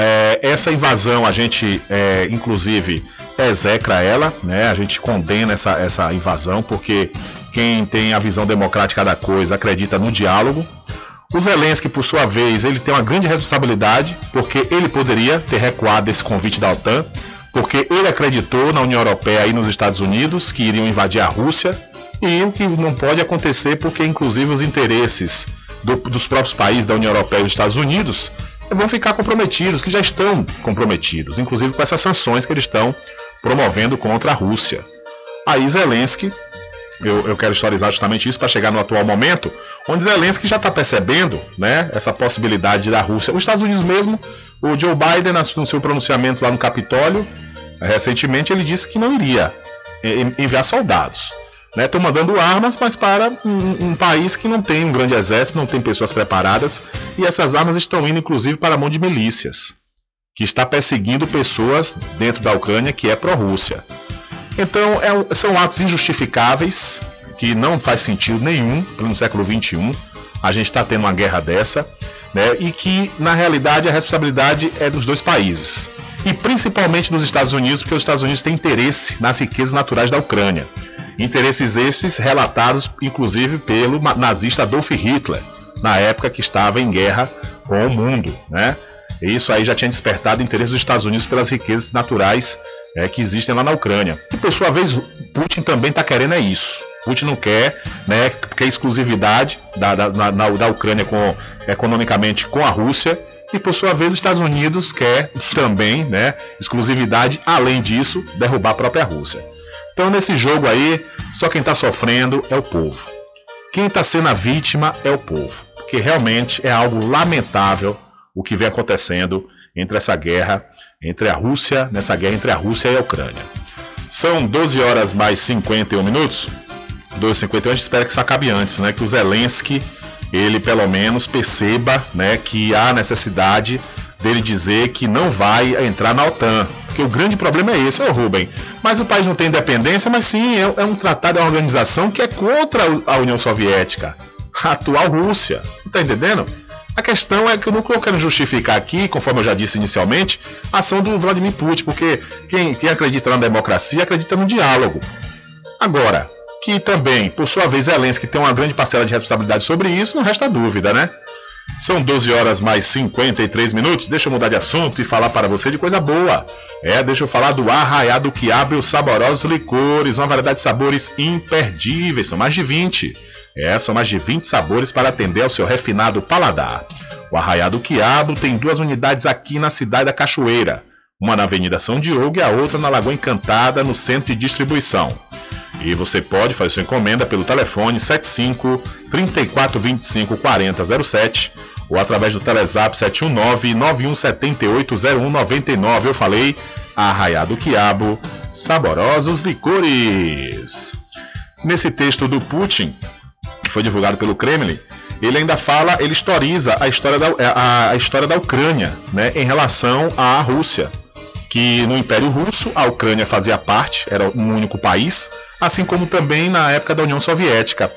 É, essa invasão a gente, é, inclusive, execra ela, né? A gente condena essa, essa invasão, porque quem tem a visão democrática da coisa acredita no diálogo. O Zelensky, por sua vez, ele tem uma grande responsabilidade, porque ele poderia ter recuado desse convite da OTAN, porque ele acreditou na União Europeia e nos Estados Unidos que iriam invadir a Rússia, e o que não pode acontecer porque, inclusive, os interesses do, dos próprios países da União Europeia e dos Estados Unidos vão ficar comprometidos, que já estão comprometidos, inclusive com essas sanções que eles estão promovendo contra a Rússia. Aí Zelensky, eu, eu quero historizar justamente isso para chegar no atual momento, onde Zelensky já está percebendo né, essa possibilidade da Rússia. Os Estados Unidos mesmo, o Joe Biden, no seu pronunciamento lá no Capitólio, recentemente ele disse que não iria enviar soldados. Estão né? mandando armas, mas para um, um, país que não tem um grande exército, não tem pessoas preparadas, e essas armas estão indo inclusive para a mão de milícias, que está perseguindo pessoas dentro da Ucrânia que é pró-Rússia. Então é, são atos injustificáveis, que não faz sentido nenhum no século XXI. A gente está tendo uma guerra dessa, né? e que na realidade a responsabilidade é dos dois países e principalmente dos Estados Unidos, porque os Estados Unidos têm interesse nas riquezas naturais da Ucrânia. Interesses esses relatados, inclusive, pelo nazista Adolf Hitler, na época que estava em guerra com o mundo, né? Isso aí já tinha despertado interesse dos Estados Unidos pelas riquezas naturais é, que existem lá na Ucrânia. E por sua vez, Putin também está querendo é isso. Putin não quer, né, que a exclusividade da, da, da, da Ucrânia com, economicamente com a Rússia e por sua vez os Estados Unidos quer também, né, exclusividade, além disso, derrubar a própria Rússia. Então nesse jogo aí, só quem está sofrendo é o povo. Quem está sendo a vítima é o povo, porque realmente é algo lamentável o que vem acontecendo entre essa guerra, entre a Rússia, nessa guerra entre a Rússia e a Ucrânia. São 12 horas mais 51 minutos. 12h51, a gente espera que isso acabe antes, né? Que o Zelensky ele pelo menos perceba né, que há necessidade dele dizer que não vai entrar na OTAN. Porque o grande problema é esse, ô Rubem. Mas o país não tem independência, mas sim é, é um tratado, é uma organização que é contra a União Soviética, a atual Rússia. Você está entendendo? A questão é que eu não quero justificar aqui, conforme eu já disse inicialmente, a ação do Vladimir Putin, porque quem, quem acredita na democracia acredita no diálogo. Agora, que também, por sua vez, Zelensky tem uma grande parcela de responsabilidade sobre isso, não resta dúvida, né? São 12 horas mais 53 minutos. Deixa eu mudar de assunto e falar para você de coisa boa. É, deixa eu falar do Arraiado Quiabo e os saborosos licores, uma variedade de sabores imperdíveis, são mais de 20. É, são mais de 20 sabores para atender ao seu refinado paladar. O Arraiado Quiabo tem duas unidades aqui na cidade da Cachoeira, uma na Avenida São Diogo e a outra na Lagoa Encantada, no centro de distribuição. E você pode fazer sua encomenda pelo telefone 75 3425 4007 ou através do Telezap 719 9178 0199. Eu falei, Arraiado Quiabo, saborosos licores. Nesse texto do Putin, que foi divulgado pelo Kremlin, ele ainda fala, ele historiza a história da, a, a história da Ucrânia né, em relação à Rússia que no Império Russo a Ucrânia fazia parte, era um único país, assim como também na época da União Soviética.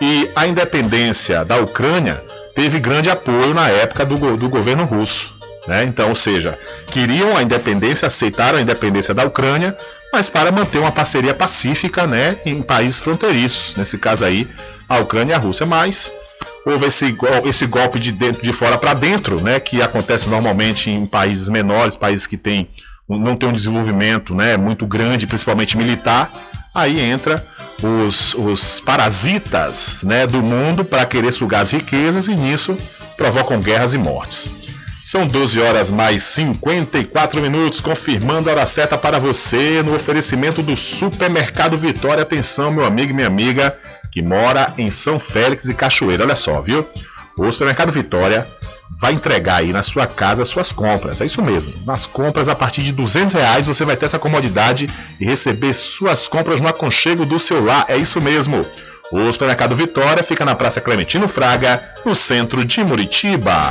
E a independência da Ucrânia teve grande apoio na época do, do governo russo. Né? Então, ou seja, queriam a independência, aceitaram a independência da Ucrânia, mas para manter uma parceria pacífica né, em países fronteiriços, nesse caso aí, a Ucrânia e a Rússia. Mas houve esse, esse golpe de, dentro, de fora para dentro, né, que acontece normalmente em países menores, países que têm não tem um desenvolvimento né, muito grande, principalmente militar, aí entra os, os parasitas né, do mundo para querer sugar as riquezas e nisso provocam guerras e mortes. São 12 horas mais 54 minutos, confirmando a hora certa para você no oferecimento do Supermercado Vitória. Atenção, meu amigo e minha amiga que mora em São Félix e Cachoeira. Olha só, viu? O Supermercado Vitória vai entregar aí na sua casa suas compras. É isso mesmo. Nas compras a partir de 200 reais você vai ter essa comodidade e receber suas compras no aconchego do seu lar. É isso mesmo. O Supermercado Vitória fica na Praça Clementino Fraga, no centro de Muritiba.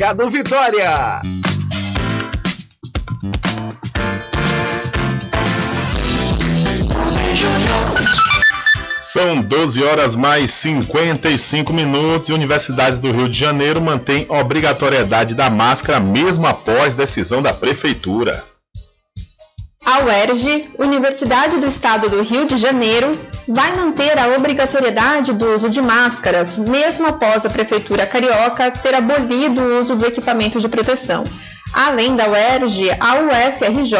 Mercado Vitória. São 12 horas mais 55 minutos e universidades do Rio de Janeiro mantêm obrigatoriedade da máscara mesmo após decisão da prefeitura. A UERJ, Universidade do Estado do Rio de Janeiro, vai manter a obrigatoriedade do uso de máscaras, mesmo após a Prefeitura Carioca ter abolido o uso do equipamento de proteção. Além da UERJ, a UFRJ,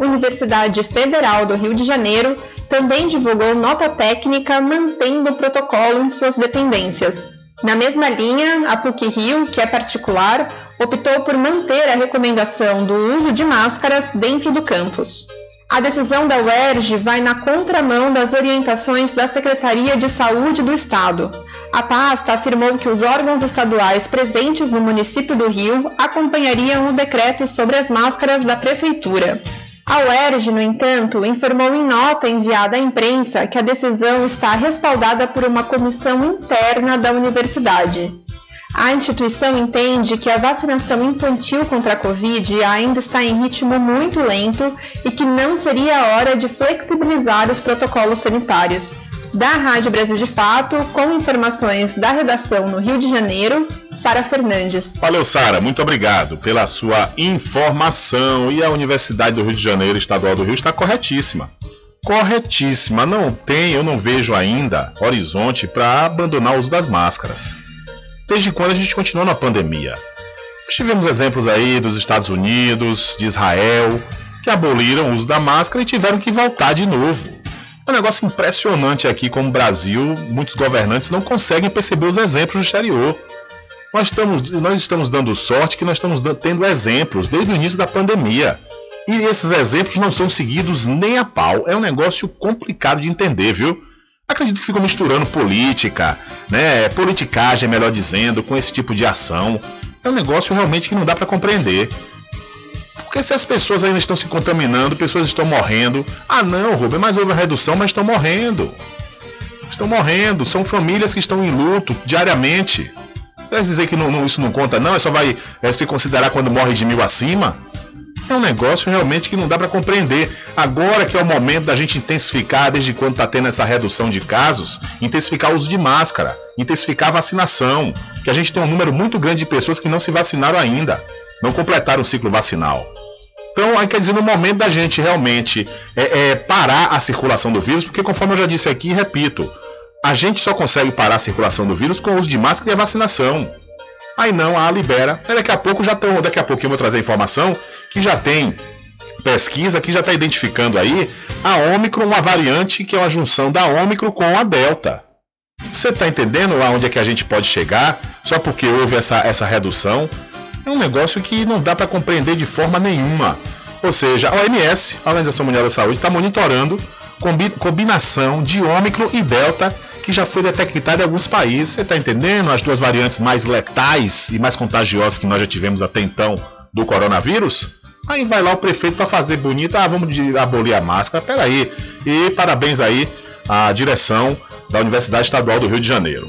Universidade Federal do Rio de Janeiro, também divulgou nota técnica mantendo o protocolo em suas dependências. Na mesma linha, a PUC Rio, que é particular, optou por manter a recomendação do uso de máscaras dentro do campus. A decisão da UERJ vai na contramão das orientações da Secretaria de Saúde do Estado. A pasta afirmou que os órgãos estaduais presentes no município do Rio acompanhariam o decreto sobre as máscaras da Prefeitura. A UERJ, no entanto, informou em nota enviada à imprensa que a decisão está respaldada por uma comissão interna da universidade. A instituição entende que a vacinação infantil contra a Covid ainda está em ritmo muito lento e que não seria a hora de flexibilizar os protocolos sanitários. Da Rádio Brasil de Fato, com informações da redação no Rio de Janeiro, Sara Fernandes. Valeu, Sara, muito obrigado pela sua informação. E a Universidade do Rio de Janeiro, Estadual do Rio, está corretíssima. Corretíssima. Não tem, eu não vejo ainda horizonte para abandonar o uso das máscaras desde quando a gente continua na pandemia. Nós tivemos exemplos aí dos Estados Unidos, de Israel, que aboliram o uso da máscara e tiveram que voltar de novo. É um negócio impressionante aqui como o Brasil, muitos governantes não conseguem perceber os exemplos do exterior. Nós estamos, nós estamos dando sorte que nós estamos tendo exemplos desde o início da pandemia. E esses exemplos não são seguidos nem a pau. É um negócio complicado de entender, viu? Acredito que ficam misturando política, né, politicagem, melhor dizendo, com esse tipo de ação. É um negócio realmente que não dá para compreender. Porque se as pessoas ainda estão se contaminando, pessoas estão morrendo. Ah, não, Rubem, mas houve a redução, mas estão morrendo. Estão morrendo, são famílias que estão em luto diariamente. Quer dizer que não, não, isso não conta, não? É só vai é, se considerar quando morre de mil acima? É um negócio realmente que não dá para compreender. Agora que é o momento da gente intensificar, desde quando está tendo essa redução de casos, intensificar o uso de máscara, intensificar a vacinação, que a gente tem um número muito grande de pessoas que não se vacinaram ainda, não completaram o ciclo vacinal. Então, aí quer dizer, no momento da gente realmente é, é, parar a circulação do vírus, porque conforme eu já disse aqui, repito, a gente só consegue parar a circulação do vírus com o uso de máscara e a vacinação. Aí não, a libera. Aí daqui a pouco já estão, daqui a pouco eu vou trazer informação que já tem pesquisa que já está identificando aí a Ômicron, uma variante que é uma junção da Ômicron com a Delta. Você está entendendo aonde é que a gente pode chegar só porque houve essa, essa redução? É um negócio que não dá para compreender de forma nenhuma. Ou seja, a OMS, a Organização Mundial da Saúde, está monitorando combinação de Ômicron e Delta que já foi detectada em alguns países. Você está entendendo? As duas variantes mais letais e mais contagiosas que nós já tivemos até então do coronavírus. Aí vai lá o prefeito para fazer bonito, ah, vamos abolir a máscara. Peraí. E parabéns aí à direção da Universidade Estadual do Rio de Janeiro.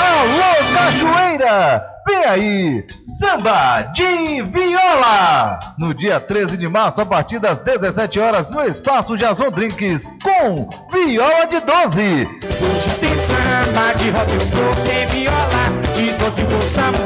Alô, Cachoeira! Vem aí, Samba de Viola! No dia 13 de março, a partir das 17 horas, no Espaço Jason Drinks, com Viola de 12. Hoje tem samba de roda, eu vou ter viola de 12 vou samba,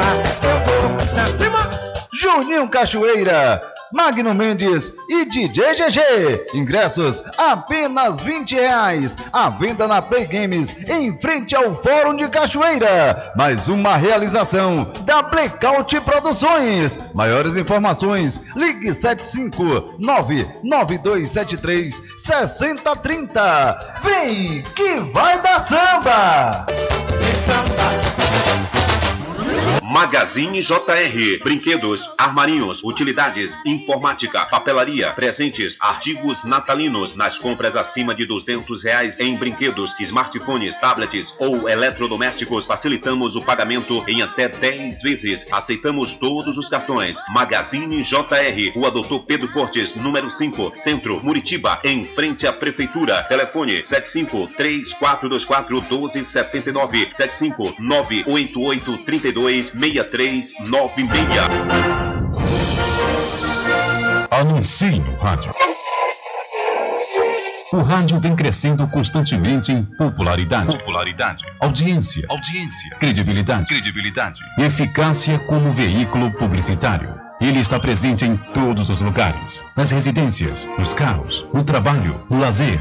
eu vou samba. Juninho Cachoeira, Magno Mendes e DJ GG. Ingressos apenas 20 reais. A venda na Play Games em frente ao Fórum de Cachoeira. Mais uma realização da Blackout Produções. Maiores informações, ligue 7599273 6030. Vem que vai dar samba! Magazine JR. Brinquedos, armarinhos, utilidades, informática, papelaria, presentes, artigos natalinos nas compras acima de duzentos reais em brinquedos, smartphones, tablets ou eletrodomésticos. Facilitamos o pagamento em até 10 vezes. Aceitamos todos os cartões. Magazine JR. Rua Doutor Pedro Cortes, número 5, Centro, Muritiba, em frente à Prefeitura. Telefone 75 3424 1279 75 988 32 6396. Anuncie no rádio. O rádio vem crescendo constantemente em popularidade, popularidade, audiência, audiência, credibilidade, credibilidade, eficácia como veículo publicitário. Ele está presente em todos os lugares, nas residências, nos carros, no trabalho, no lazer.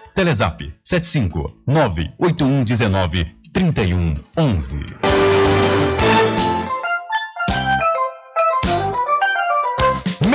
Telezap 75 98119 3111.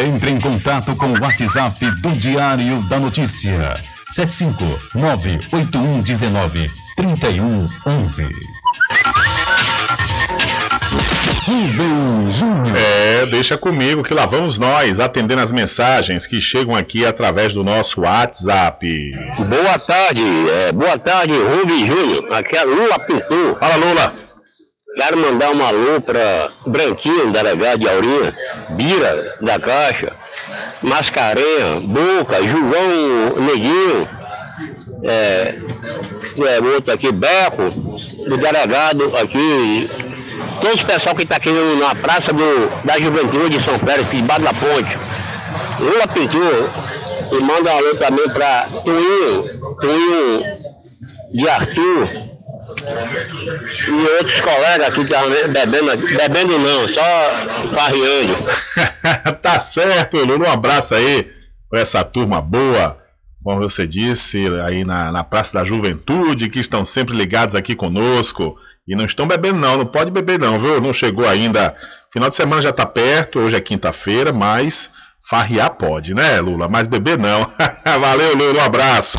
Entre em contato com o WhatsApp do Diário da Notícia. 759-8119-3111. É, deixa comigo que lá vamos nós atendendo as mensagens que chegam aqui através do nosso WhatsApp. Boa tarde, é, boa tarde, Rubem Júnior. Aqui é a Lula Pintor. Fala, Lula. Quero mandar um alô para Branquinho, delegado de Aurinha, Bira, da Caixa, Mascarenha, Boca, João Neguinho, é, é, outro aqui, Beco, o delegado aqui, todos o pessoal que está aqui na Praça do, da Juventude de São Félix, debaixo da ponte. Lula Pintor, e manda um alô também para Tuinho, Tuinho de Arthur, E outros colegas aqui bebendo, bebendo não, só farreando. *laughs* tá certo, Lulu. Um abraço aí para essa turma boa, como você disse, aí na, na Praça da Juventude, que estão sempre ligados aqui conosco. E não estão bebendo, não, não pode beber, não, viu? Não chegou ainda. Final de semana já tá perto, hoje é quinta-feira, mas farrear pode, né, Lula? Mas beber não. *laughs* Valeu, Lula, um abraço.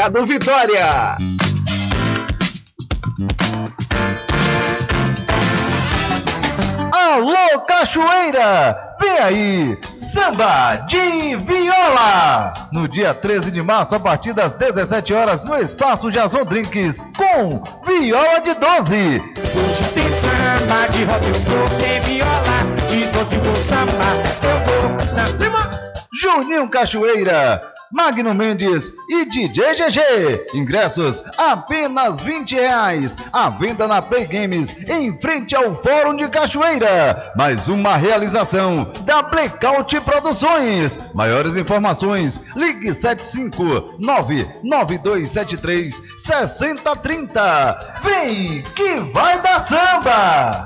Vitória. Alô, Cachoeira! Vem aí, Samba de Viola! No dia 13 de março, a partir das 17 horas, no Espaço Jason Drinks, com Viola de 12. Hoje tem samba de roda, eu vou ter viola. De 12 vou samba, eu vou passar cima. Juninho Cachoeira, Magno Mendes e DJ GG. Ingressos apenas 20 reais. A venda na Play Games, em frente ao Fórum de Cachoeira. Mais uma realização da Blackout Produções. Maiores informações, ligue 7599273 6030. Vem que vai dar samba!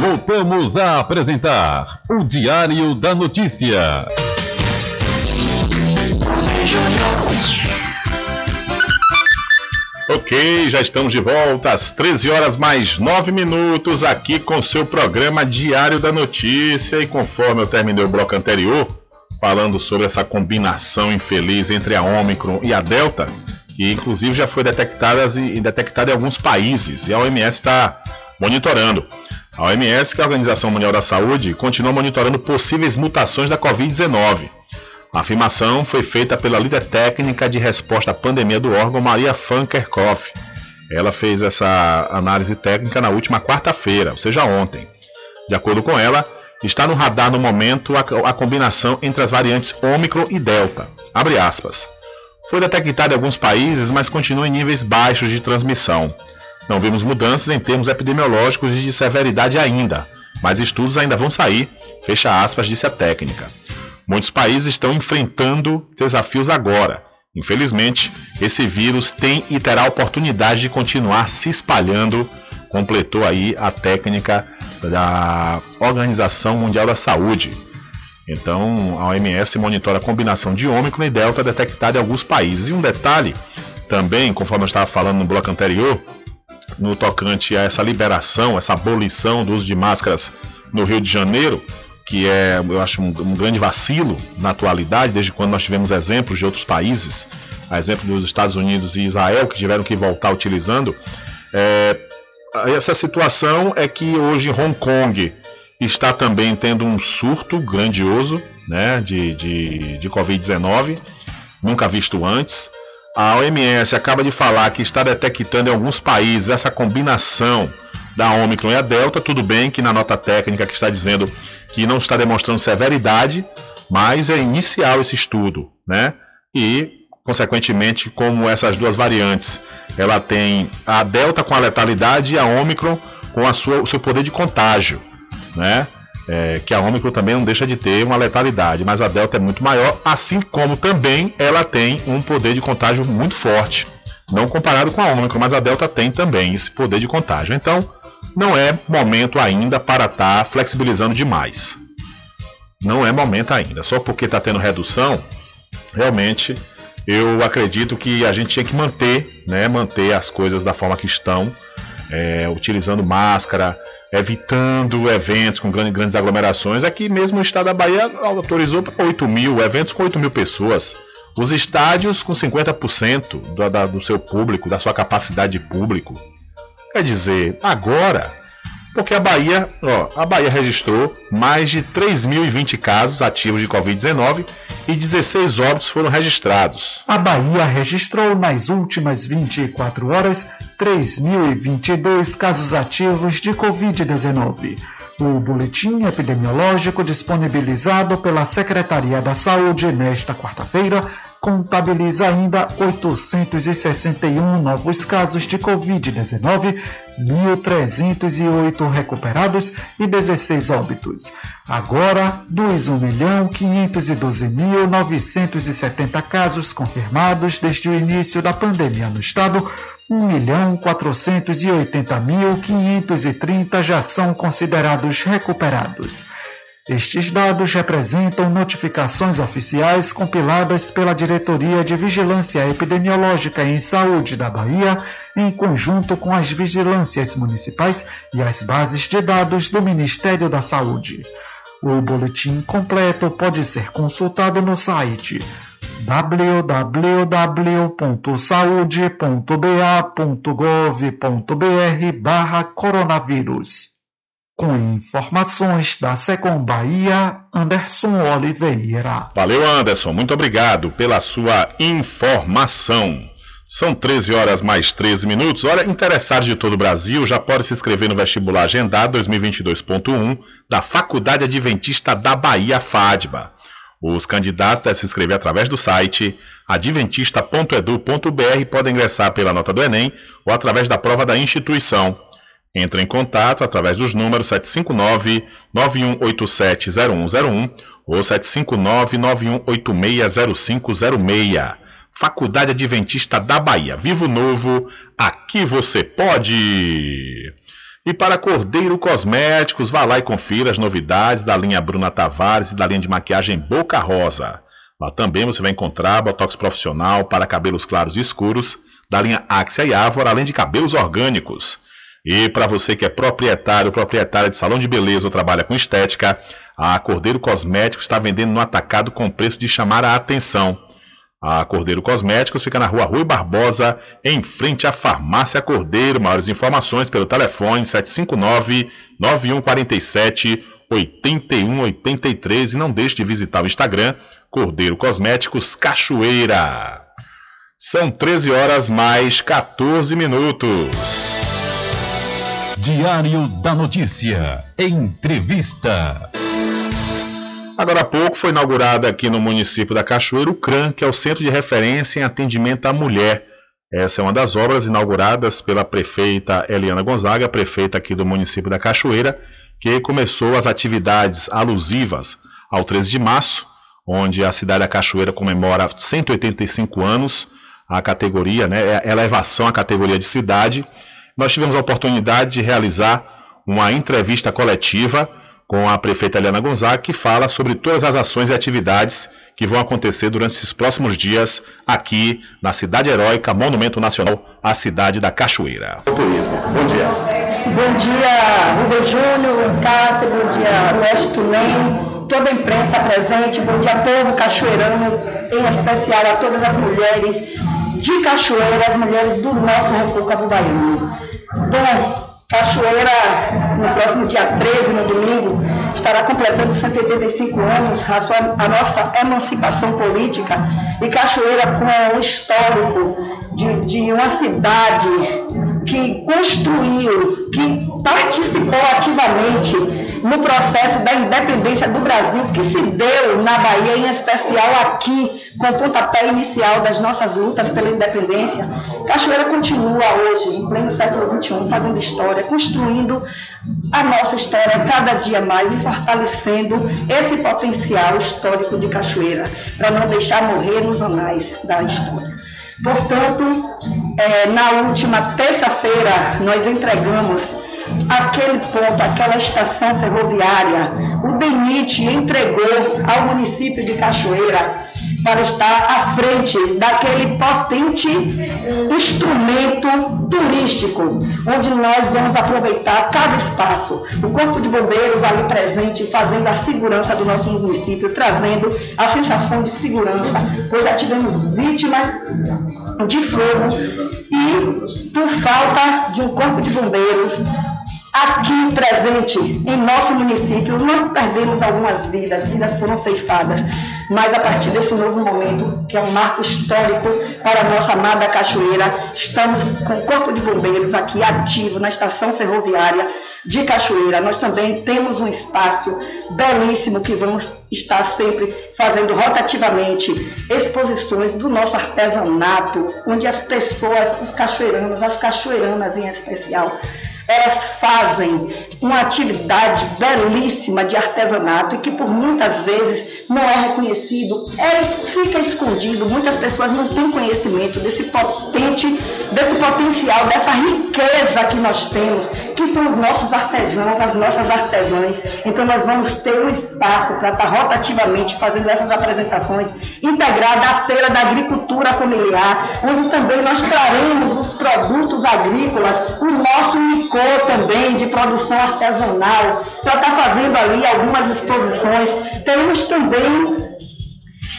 Voltamos a apresentar o Diário da Notícia. Ok, já estamos de volta às 13 horas mais 9 minutos aqui com seu programa Diário da Notícia. E conforme eu terminei o bloco anterior, falando sobre essa combinação infeliz entre a Omicron e a Delta, que inclusive já foi detectada, detectada em alguns países, e a OMS está monitorando. A OMS, que é a Organização Mundial da Saúde, continua monitorando possíveis mutações da Covid-19. A afirmação foi feita pela líder técnica de resposta à pandemia do órgão, Maria Fankerkopf. Ela fez essa análise técnica na última quarta-feira, ou seja, ontem. De acordo com ela, está no radar no momento a, a combinação entre as variantes Ômicron e Delta. Foi detectada em alguns países, mas continua em níveis baixos de transmissão. Não vimos mudanças em termos epidemiológicos e de severidade ainda, mas estudos ainda vão sair, fecha aspas, disse a técnica. Muitos países estão enfrentando desafios agora, Infelizmente, esse vírus tem e terá oportunidade de continuar se espalhando, completou aí a técnica da Organização Mundial da Saúde. Então, a OMS monitora a combinação de Ômicron e Delta detectada em alguns países. E um detalhe, também, conforme eu estava falando no bloco anterior, no tocante a essa liberação, essa abolição do uso de máscaras no Rio de Janeiro, que é, eu acho, um, um, grande vacilo na atualidade, desde quando nós tivemos exemplos de outros países, a exemplo dos Estados Unidos e Israel, que tiveram que voltar utilizando. É, essa situação é que hoje Hong Kong está também tendo um surto grandioso né, de, de, de Covid-19, nunca visto antes. A OMS acaba de falar que está detectando em alguns países essa combinação da Omicron e a Delta. Tudo bem que na nota técnica que está dizendo que não está demonstrando severidade, mas é inicial esse estudo, né? E consequentemente, como essas duas variantes, ela tem a delta com a letalidade e a Omicron com a sua, o seu poder de contágio, né? É, que a Omicron também não deixa de ter uma letalidade, mas a delta é muito maior, assim como também ela tem um poder de contágio muito forte. Não comparado com a Omicron, mas a delta tem também esse poder de contágio. Então, não é momento ainda para estar tá flexibilizando demais. Não é momento ainda. Só porque está tendo redução, realmente eu acredito que a gente tinha que manter, né, manter as coisas da forma que estão, é, utilizando máscara, evitando eventos com grandes, grandes aglomerações. Aqui mesmo o estado da Bahia autorizou para 8 mil, eventos com 8 mil pessoas. Os estádios com 50% do, da, do seu público, da sua capacidade de público. Quer dizer, agora, porque a Bahia, ó, a Bahia registrou mais de 3.020 casos ativos de Covid-19 e 16 óbitos foram registrados. A Bahia registrou nas últimas 24 horas 3.022 casos ativos de Covid-19. O boletim epidemiológico disponibilizado pela Secretaria da Saúde nesta quarta-feira contabiliza ainda 861 novos casos de Covid-19, 1.308 recuperados e 16 óbitos. Agora, 2.512.970 casos confirmados desde o início da pandemia no estado, 1.480.530 já são considerados recuperados. Estes dados representam notificações oficiais compiladas pela Diretoria de Vigilância Epidemiológica em Saúde da Bahia, em conjunto com as vigilâncias municipais e as bases de dados do Ministério da Saúde. O boletim completo pode ser consultado no site www.saude.ba.gov.br coronavírus. Com informações da Secom Bahia, Anderson Oliveira. Valeu, Anderson. Muito obrigado pela sua informação. São 13 horas mais 13 minutos. Olha, interessados de todo o Brasil já pode se inscrever no vestibular agendado 2022.1 da Faculdade Adventista da Bahia, FADBA. Os candidatos devem se inscrever através do site adventista.edu.br podem ingressar pela nota do Enem ou através da prova da instituição. Entre em contato através dos números 759-9187-0101 ou 759-9186-0506. Faculdade Adventista da Bahia. Vivo Novo, aqui você pode! E para Cordeiro Cosméticos, vá lá e confira as novidades da linha Bruna Tavares e da linha de maquiagem Boca Rosa. Lá também você vai encontrar botox profissional para cabelos claros e escuros, da linha Axia e Ávora, além de cabelos orgânicos. E para você que é proprietário, proprietária de salão de beleza ou trabalha com estética, a Cordeiro Cosméticos está vendendo no atacado com preço de chamar a atenção. A Cordeiro Cosméticos fica na rua Rui Barbosa, em frente à Farmácia Cordeiro. Maiores informações pelo telefone 759-9147-8183. E não deixe de visitar o Instagram Cordeiro Cosméticos Cachoeira. São 13 horas mais 14 minutos. Diário da Notícia. Entrevista. Agora há pouco foi inaugurada aqui no município da Cachoeira o CRAM, que é o Centro de Referência em Atendimento à Mulher. Essa é uma das obras inauguradas pela prefeita Eliana Gonzaga, prefeita aqui do município da Cachoeira, que começou as atividades alusivas ao 13 de março, onde a cidade da Cachoeira comemora 185 anos, a categoria, né, é a elevação à categoria de cidade. Nós tivemos a oportunidade de realizar uma entrevista coletiva com a prefeita Helena Gonzaga, que fala sobre todas as ações e atividades que vão acontecer durante esses próximos dias aqui na Cidade Heróica, Monumento Nacional, a cidade da Cachoeira. Turismo. Bom dia. Bom dia, Rubem Júnior, Cássio, bom dia, Oeste Tunem, toda a imprensa presente, bom dia, povo cachoeirano, em especial a todas as mulheres de Cachoeira, as mulheres do nosso recôncavo baiano. Bom, Cachoeira, no próximo dia 13, no domingo, estará completando 185 anos a, sua, a nossa emancipação política e Cachoeira com o histórico de, de uma cidade que construiu, que participou ativamente no processo da independência do Brasil, que se deu na Bahia, em especial aqui, com o pontapé inicial das nossas lutas pela independência. Cachoeira continua hoje, em pleno século XXI, fazendo história, construindo a nossa história cada dia mais e fortalecendo esse potencial histórico de Cachoeira, para não deixar morrer nos anais da história. Portanto, é, na última terça-feira, nós entregamos aquele ponto, aquela estação ferroviária. O DENIT entregou ao município de Cachoeira para estar à frente daquele potente instrumento turístico, onde nós vamos aproveitar cada espaço. O Corpo de Bombeiros ali presente, fazendo a segurança do nosso município, trazendo a sensação de segurança, pois já tivemos vítimas de fogo e, por falta de um Corpo de Bombeiros, aqui presente em nosso município, nós perdemos algumas vidas, vidas foram ceifadas, mas a partir desse novo momento, que é um marco histórico para a nossa amada Cachoeira, estamos com o Corpo de Bombeiros aqui ativo na estação ferroviária de Cachoeira. Nós também temos um espaço belíssimo que vamos estar sempre fazendo rotativamente exposições do nosso artesanato, onde as pessoas, os cachoeiranos, as cachoeiranas em especial, elas fazem uma atividade belíssima de artesanato e que por muitas vezes não é reconhecido, é, fica escondido, muitas pessoas não têm conhecimento desse potente, desse potencial, dessa riqueza que nós temos, que são os nossos artesãos, as nossas artesãs. Então nós vamos ter um espaço para estar rotativamente fazendo essas apresentações integrada à Feira da Agricultura Familiar, onde também nós traremos os produtos agrícolas, o nosso licor também de produção artesanal, para estar fazendo ali algumas exposições. Teremos também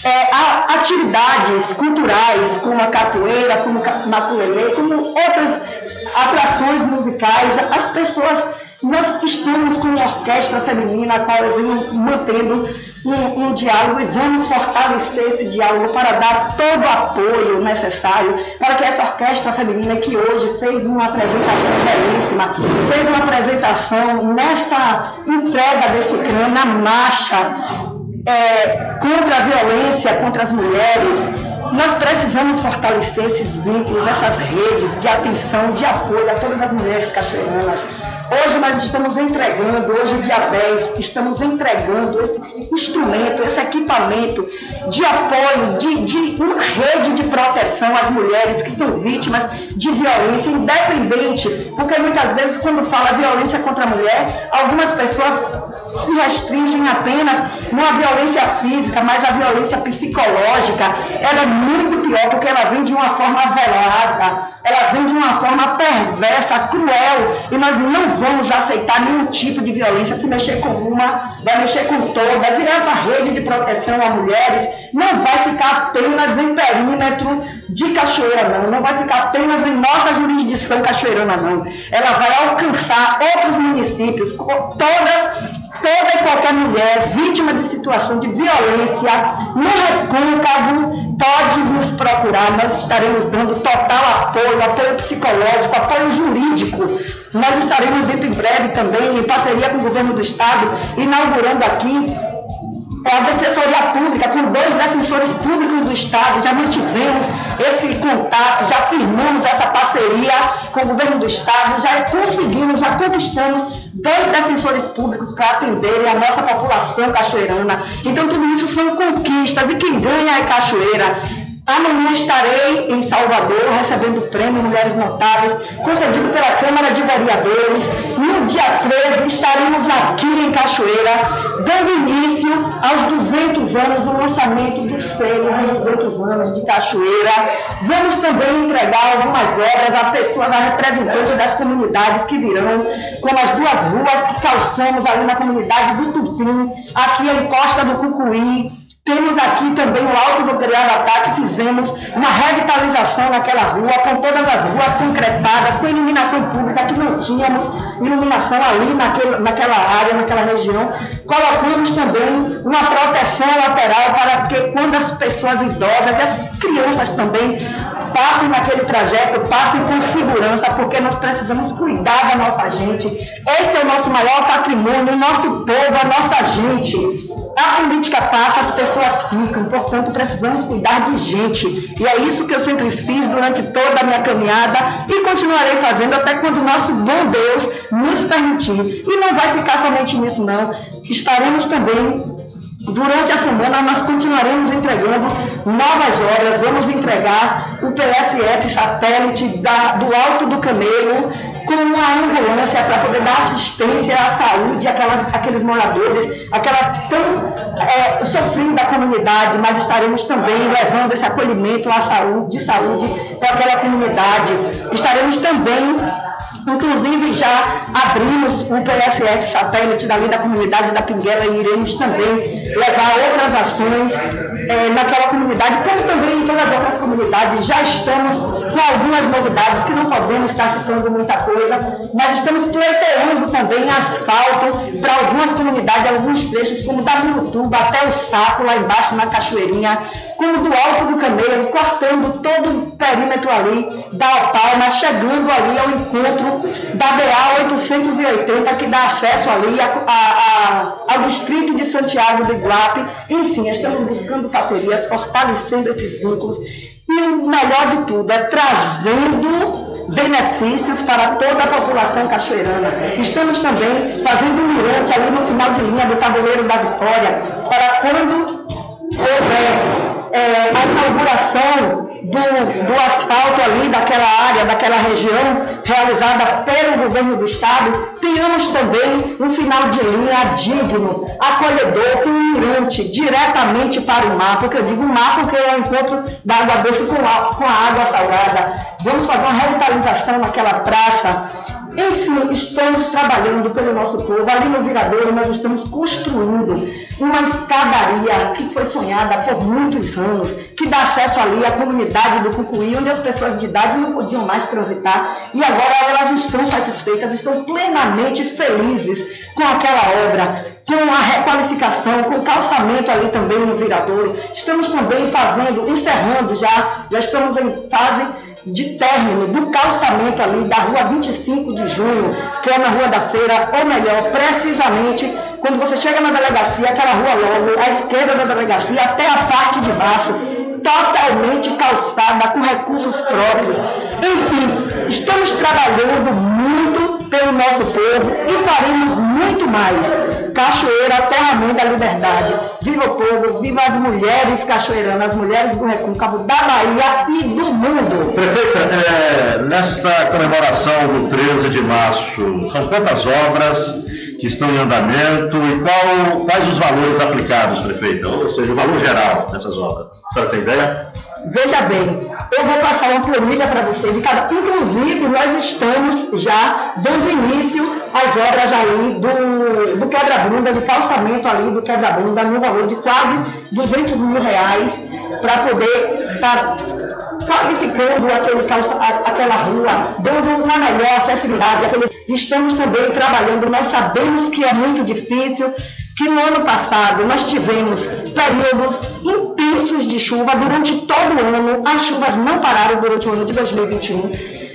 é, atividades culturais, como a capoeira, como maculelê, como outras atrações musicais. As pessoas, nós estamos com uma orquestra feminina, a qual eu venho mantendo um, um, diálogo e vamos fortalecer esse diálogo para dar todo o apoio necessário para que essa orquestra feminina que hoje fez uma apresentação belíssima, fez uma apresentação nessa entrega desse crânio, na marcha é, contra a violência contra as mulheres, nós precisamos fortalecer esses vínculos, essas redes de atenção, de apoio a todas as mulheres cachoeiranas Hoje nós estamos entregando, hoje dia 10, estamos entregando esse instrumento, esse equipamento de apoio, de, de uma rede de proteção às mulheres que são vítimas de violência, independente, porque muitas vezes quando fala violência contra a mulher, algumas pessoas se restringem apenas numa violência física, mas a violência psicológica, ela é muito pior porque ela vem de uma forma velada, ela vem de uma forma perversa, cruel, e nós não vamos aceitar nenhum tipo de violência. Se mexer com uma, vai mexer com todas. Virar essa rede de proteção a mulheres não vai ficar apenas em perímetro de Cachoeira, não. Não vai ficar apenas em nossa jurisdição cachoeirana, não. Ela vai alcançar outros municípios, todas toda e qualquer mulher vítima de situação de violência no recôncavo pode nos procurar. Nós estaremos dando total apoio, apoio psicológico, apoio jurídico. Nós estaremos dentro em breve também, em parceria com o governo do estado, inaugurando aqui é a Defensoria Pública, com dois defensores públicos do Estado, já mantivemos esse contato, já firmamos essa parceria com o governo do Estado, já conseguimos, já conquistamos dois defensores públicos para atenderem a nossa população cachoeirana. Então, tudo isso são conquistas e quem ganha é Cachoeira. Amanhã estarei em Salvador recebendo o prêmio Mulheres Notáveis, concedido pela Câmara de Vereadores. No dia 13 estaremos aqui em Cachoeira, dando início aos 200 anos, o lançamento do selo dos 200 anos de Cachoeira. Vamos também entregar algumas obras às pessoas, a representantes das comunidades que virão, como as duas ruas que calçamos ali na comunidade do Tupim, aqui em Costa do Cucuí, temos aqui também o Alto do Criavatá, que fizemos uma revitalização naquela rua, com todas as ruas concretadas, com iluminação pública, que não tínhamos iluminação ali naquele, naquela área, naquela região. Colocamos também uma proteção lateral para que quando as pessoas idosas as crianças também passem naquele trajeto, passem com segurança, porque nós precisamos cuidar da nossa gente. Esse é o nosso maior patrimônio, o nosso povo, a nossa gente. A política passa, as pessoas ficam, portanto precisamos cuidar de gente. E é isso que eu sempre fiz durante toda a minha caminhada e continuarei fazendo até quando o nosso bom Deus nos permitir. E não vai ficar somente nisso, não. Estaremos também Durante a semana, nós continuaremos entregando novas obras. Vamos entregar o PSF satélite da, do Alto do Camelo com uma ambulância para poder dar assistência à saúde àquelas, àqueles moradores, aquela tão é, sofrida comunidade, mas estaremos também levando esse acolhimento à saúde, de saúde para aquela comunidade. Estaremos também Inclusive, já abrimos o PSF satélite dali da comunidade da Pinguela e iremos também levar outras ações é, naquela comunidade, como também em todas as outras comunidades. Já estamos com algumas novidades que não podemos estar citando muita coisa, mas estamos pleiteando também asfalto para algumas comunidades, alguns trechos, como da Minutuba até o Saco, lá embaixo na Cachoeirinha, como do Alto do Camelo, cortando todo o perímetro ali da Alpalma, chegando ali ao encontro da BA 880, que dá acesso ali a, a, a, ao distrito de Santiago do Iguape. Enfim, estamos buscando parcerias, fortalecendo esses vínculos. E o melhor de tudo é trazendo benefícios para toda a população cachoeirana. Estamos também fazendo um mirante ali no final de linha do tabuleiro da Vitória, para quando houver é, a inauguração do, do asfalto ali daquela área, daquela região, realizada pelo governo do estado, tenhamos também um final de linha digno, acolhedor, com mirante diretamente para o mar, porque eu digo mar porque é o encontro da água doce com a, com a água salgada. Vamos fazer uma revitalização naquela praça enfim, estamos trabalhando pelo nosso povo. Ali no Viradouro, nós estamos construindo uma escadaria que foi sonhada por muitos anos, que dá acesso ali à comunidade do Cucuí, onde as pessoas de idade não podiam mais transitar. E agora elas estão satisfeitas, estão plenamente felizes com aquela obra, com a requalificação, com o calçamento ali também no Viradouro. Estamos também fazendo, encerrando já, já estamos em fase de término do calçamento ali da rua 25 de junho, que é na Rua da Feira, ou melhor, precisamente quando você chega na delegacia, aquela rua logo, à esquerda da delegacia, até a parte de baixo, totalmente calçada, com recursos próprios. Enfim, estamos trabalhando muito pelo nosso povo e faremos muito mais. Cachoeira, terra mãe da liberdade. Viva o povo, viva as mulheres cachoeiranas, as mulheres do Recôncavo, da Bahia e do mundo. Prefeita, é, nesta comemoração do 13 de março, são quantas obras que estão em andamento e qual, quais os valores aplicados, prefeita? Ou seja, o valor geral dessas obras. A senhora tem ideia? Veja bem, eu vou passar uma planilha para vocês. Inclusive, nós estamos já dando início às obras aí do, do quebra-bunda, do calçamento ali do quebra-bunda, no valor de quase 200 mil reais, para poder estar tá qualificando aquele calça, aquela rua, dando uma melhor acessibilidade. Estamos também trabalhando, nós sabemos que é muito difícil, que no ano passado nós tivemos períodos intensos de chuva durante todo o ano, as chuvas não pararam durante o ano de 2021.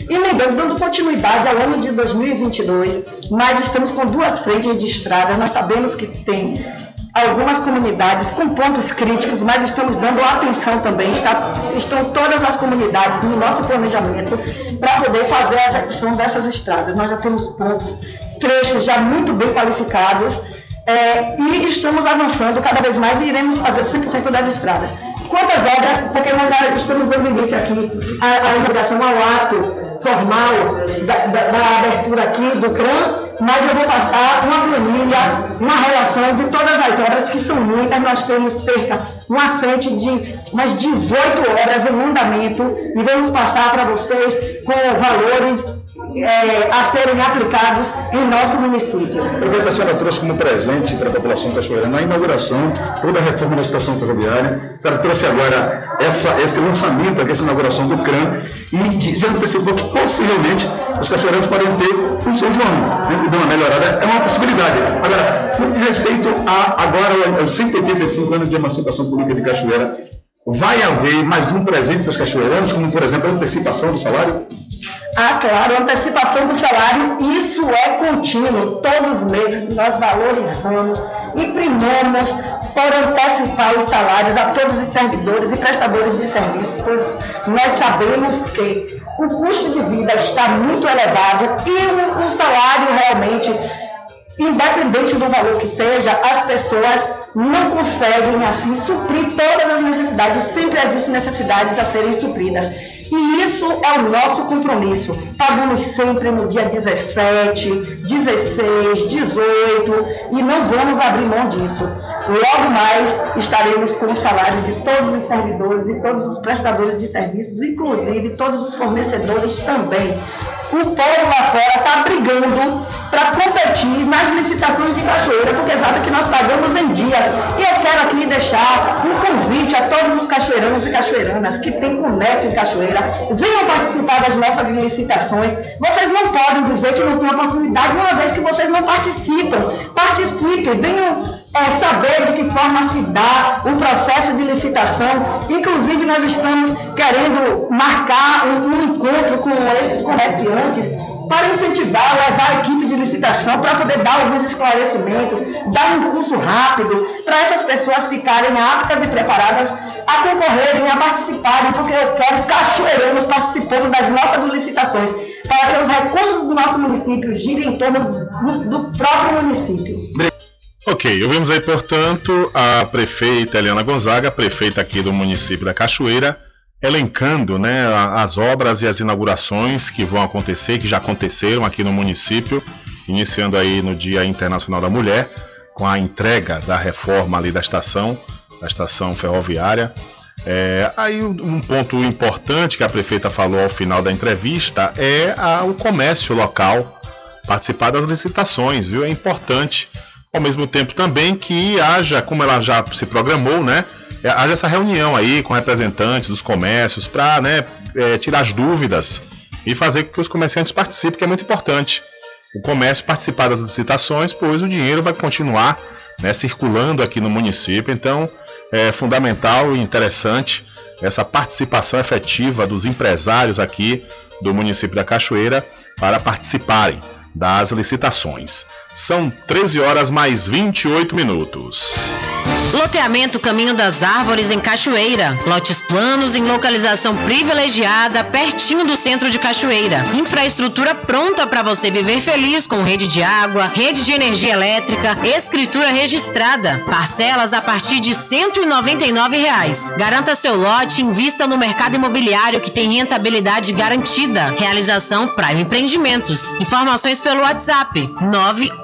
E lembrando, dando continuidade ao ano de 2022, nós estamos com duas frentes de estrada, nós sabemos que tem algumas comunidades com pontos críticos, mas estamos dando atenção também, está, estão todas as comunidades no nosso planejamento para poder fazer a execução dessas estradas. Nós já temos pontos trechos já muito bem qualificados é, e estamos avançando cada vez mais e iremos fazer 100% das estradas. Quantas obras, porque nós já estamos dando início aqui à, à inauguração ao ato formal da, da, da, abertura aqui do CRAM, mas eu vou passar uma planilha, uma relação de todas as obras, que são muitas, nós temos cerca, uma frente de umas 18 obras em andamento, e vamos passar para vocês com valores é, a serem aplicados em nosso município. Eu vejo que a senhora trouxe como presente para a população cachoeirana a inauguração, toda a reforma da estação ferroviária. A senhora trouxe agora essa, esse lançamento, aqui, essa inauguração do CRAM, e que já antecipou que possivelmente os cachoeiranos podem ter um São João, né, e dar uma melhorada. É uma possibilidade. Agora, no diz respeito a agora aos 185 anos de emancipação política de Cachoeira, vai haver mais um presente para os cachoeiranos, como por exemplo a antecipação do salário? Ah, claro, antecipação do salário, isso é contínuo. Todos os meses nós valorizamos e primamos por antecipar os salários a todos os servidores e prestadores de serviços, pois nós sabemos que o custo de vida está muito elevado e o, o salário realmente, independente do valor que seja, as pessoas não conseguem assim suprir todas as necessidades, sempre existem necessidades a serem supridas. E isso é o nosso compromisso. Pagamos sempre no dia 17, 16, 18 e não vamos abrir mão disso. Logo mais estaremos com o salário de todos os servidores e todos os prestadores de serviços, inclusive todos os fornecedores também o povo lá fora está brigando para competir nas licitações de cachoeira, porque sabe que nós pagamos em dias. E eu quero aqui deixar um convite a todos os cachoeiranos e cachoeiranas que têm comércio em cachoeira, venham participar das nossas licitações. Vocês não podem dizer que não tem oportunidade, uma vez que vocês não participam. Participem, venham é, saber de que forma se dá o processo de licitação. Inclusive, nós estamos querendo marcar um, um encontro com esses comerciantes para incentivar, levar a equipe de licitação para poder dar alguns esclarecimentos, dar um curso rápido, para essas pessoas ficarem aptas e preparadas a concorrerem, a participarem, porque eu quero licitações, para que os recursos do nosso município girem em torno do, do próprio município. Ok, ouvimos aí, portanto, a prefeita Helena Gonzaga, prefeita aqui do município da Cachoeira, elencando né, as obras e as inaugurações que vão acontecer, que já aconteceram aqui no município, iniciando aí no Dia Internacional da Mulher, com a entrega da reforma ali da estação, da estação ferroviária. É, aí um ponto importante que a prefeita falou ao final da entrevista é a, o comércio local participar das licitações, viu? É importante ao mesmo tempo também que haja, como ela já se programou, né? É, haja essa reunião aí com representantes dos comércios para né, é, tirar as dúvidas e fazer com que os comerciantes participem, que é muito importante. O comércio participar das licitações, pois o dinheiro vai continuar né, circulando aqui no município. Então é fundamental e interessante essa participação efetiva dos empresários aqui do município da Cachoeira para participarem das licitações. São 13 horas mais 28 minutos. Loteamento Caminho das Árvores em Cachoeira. Lotes planos em localização privilegiada, pertinho do centro de Cachoeira. Infraestrutura pronta para você viver feliz com rede de água, rede de energia elétrica, escritura registrada. Parcelas a partir de 199 reais. Garanta seu lote e invista no mercado imobiliário que tem rentabilidade garantida. Realização Prime Empreendimentos. Informações pelo WhatsApp 98885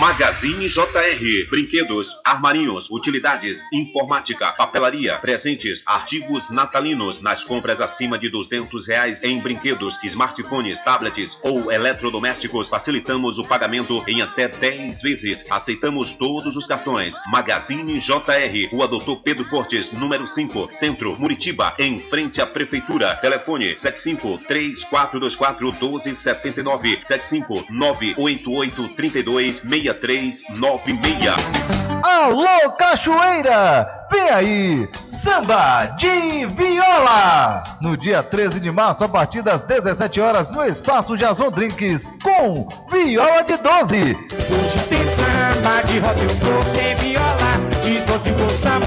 Magazine JR. Brinquedos, armarinhos, utilidades, informática, papelaria, presentes, artigos natalinos nas compras acima de duzentos reais em brinquedos, smartphones, tablets ou eletrodomésticos. Facilitamos o pagamento em até 10 vezes. Aceitamos todos os cartões. Magazine JR. Rua Doutor Pedro Cortes, número 5, Centro, Muritiba, em frente à Prefeitura. Telefone 75 3424 1279 75 988 32 6396. Alô, Cachoeira! Vem aí, Samba de Viola! No dia 13 de março, a partir das 17 horas, no Espaço Jason Drinks, com Viola de 12. Hoje tem samba de roda, eu vou ter viola de 12 vou samba,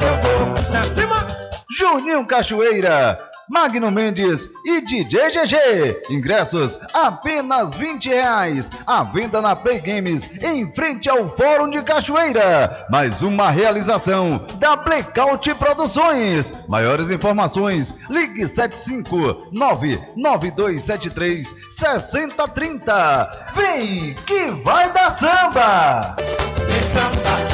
eu vou samba. Juninho Cachoeira, Magno Mendes e DJ GG. Ingressos apenas 20 reais. A venda na Play Games em frente ao Fórum de Cachoeira. Mais uma realização da Blackout Produções. Maiores informações, ligue 7599273 6030. Vem que vai dar samba! De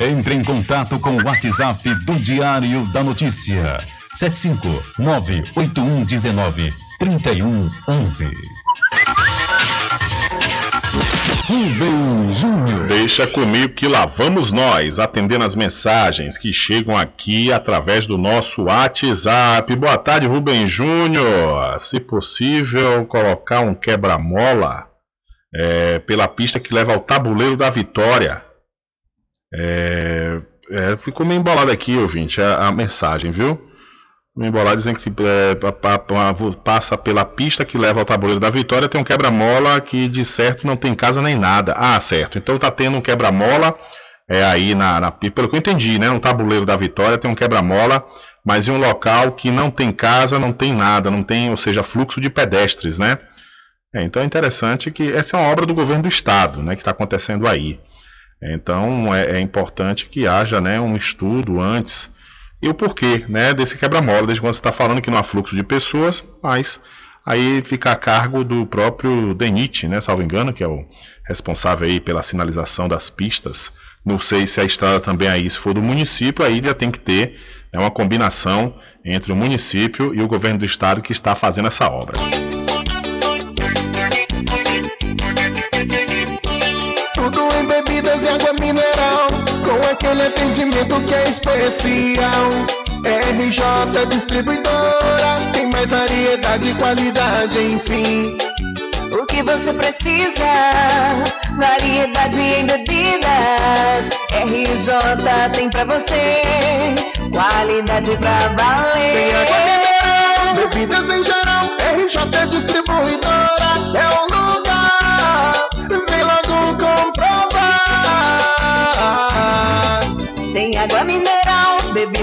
Entre em contato com o WhatsApp do Diário da Notícia. 759-8119-3111. Rubem Júnior. Deixa comigo que lá vamos nós, atendendo as mensagens que chegam aqui através do nosso WhatsApp. Boa tarde, Rubem Júnior. Se possível, colocar um quebra-mola é, pela pista que leva ao tabuleiro da vitória. É, é, ficou meio embolado aqui, ouvinte, a, a mensagem, viu? Meio embolado dizendo que é, pa- pa- passa pela pista que leva ao tabuleiro da vitória, tem um quebra-mola que de certo não tem casa nem nada. Ah, certo. Então tá tendo um quebra-mola é, aí na, na- Pelo que eu entendi, né? No tabuleiro da vitória tem um quebra-mola, mas em um local que não tem casa, não tem nada, não tem, ou seja, fluxo de pedestres, né? É, então é interessante que essa é uma obra do governo do estado, né? Que está acontecendo aí. Então é, é importante que haja né, um estudo antes e o porquê né, desse quebra-mola, desde quando você está falando que não há fluxo de pessoas, mas aí fica a cargo do próprio DENIT, né, salvo engano, que é o responsável aí pela sinalização das pistas. Não sei se a estrada também aí, se for do município, aí já tem que ter né, uma combinação entre o município e o governo do estado que está fazendo essa obra. Aquele atendimento que é especial. RJ Distribuidora, tem mais variedade e qualidade, enfim. O que você precisa? Variedade em bebidas. RJ tem pra você. Qualidade pra valer. Água mineral, bebidas em geral. RJ Distribuidora é o lugar.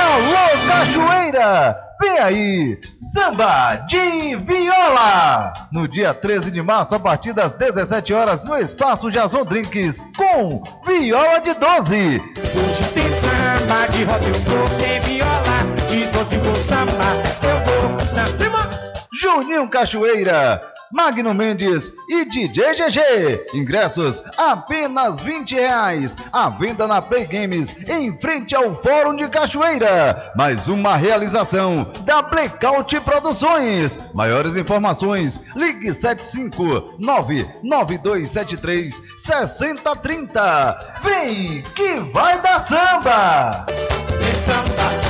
Alô, Cachoeira! Vem aí, Samba de Viola! No dia 13 de março, a partir das 17 horas, no Espaço Jason Drinks, com Viola de 12. Hoje tem samba de roda, eu vou viola de 12 vou samba, eu vou samba. Juninho Cachoeira, Magno Mendes e DJ GG. Ingressos apenas 20 reais. A venda na Play Games em frente ao Fórum de Cachoeira. Mais uma realização da Blackout Produções. Maiores informações, ligue 7599273 6030. Vem que vai dar samba! samba.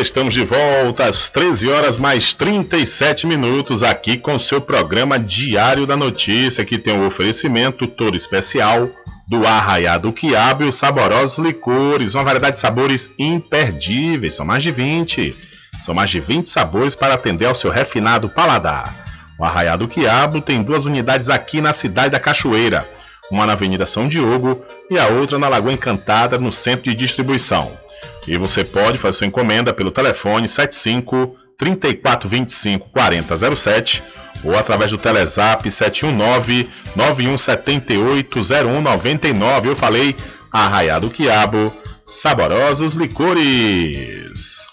Estamos de volta às 13 horas mais 37 minutos aqui com seu programa Diário da Notícia, que tem o um oferecimento todo especial do Arraiado Quiabo e os saborosos licores, uma variedade de sabores imperdíveis, são mais de 20. São mais de 20 sabores para atender ao seu refinado paladar. O Arraiado Quiabo tem duas unidades aqui na cidade da Cachoeira, uma na Avenida São Diogo e a outra na Lagoa Encantada, no centro de distribuição. E você pode fazer sua encomenda pelo telefone 75 3425 4007 ou através do Telezap 719 9178 0199. Eu falei Arraiado Quiabo, saborosos licores.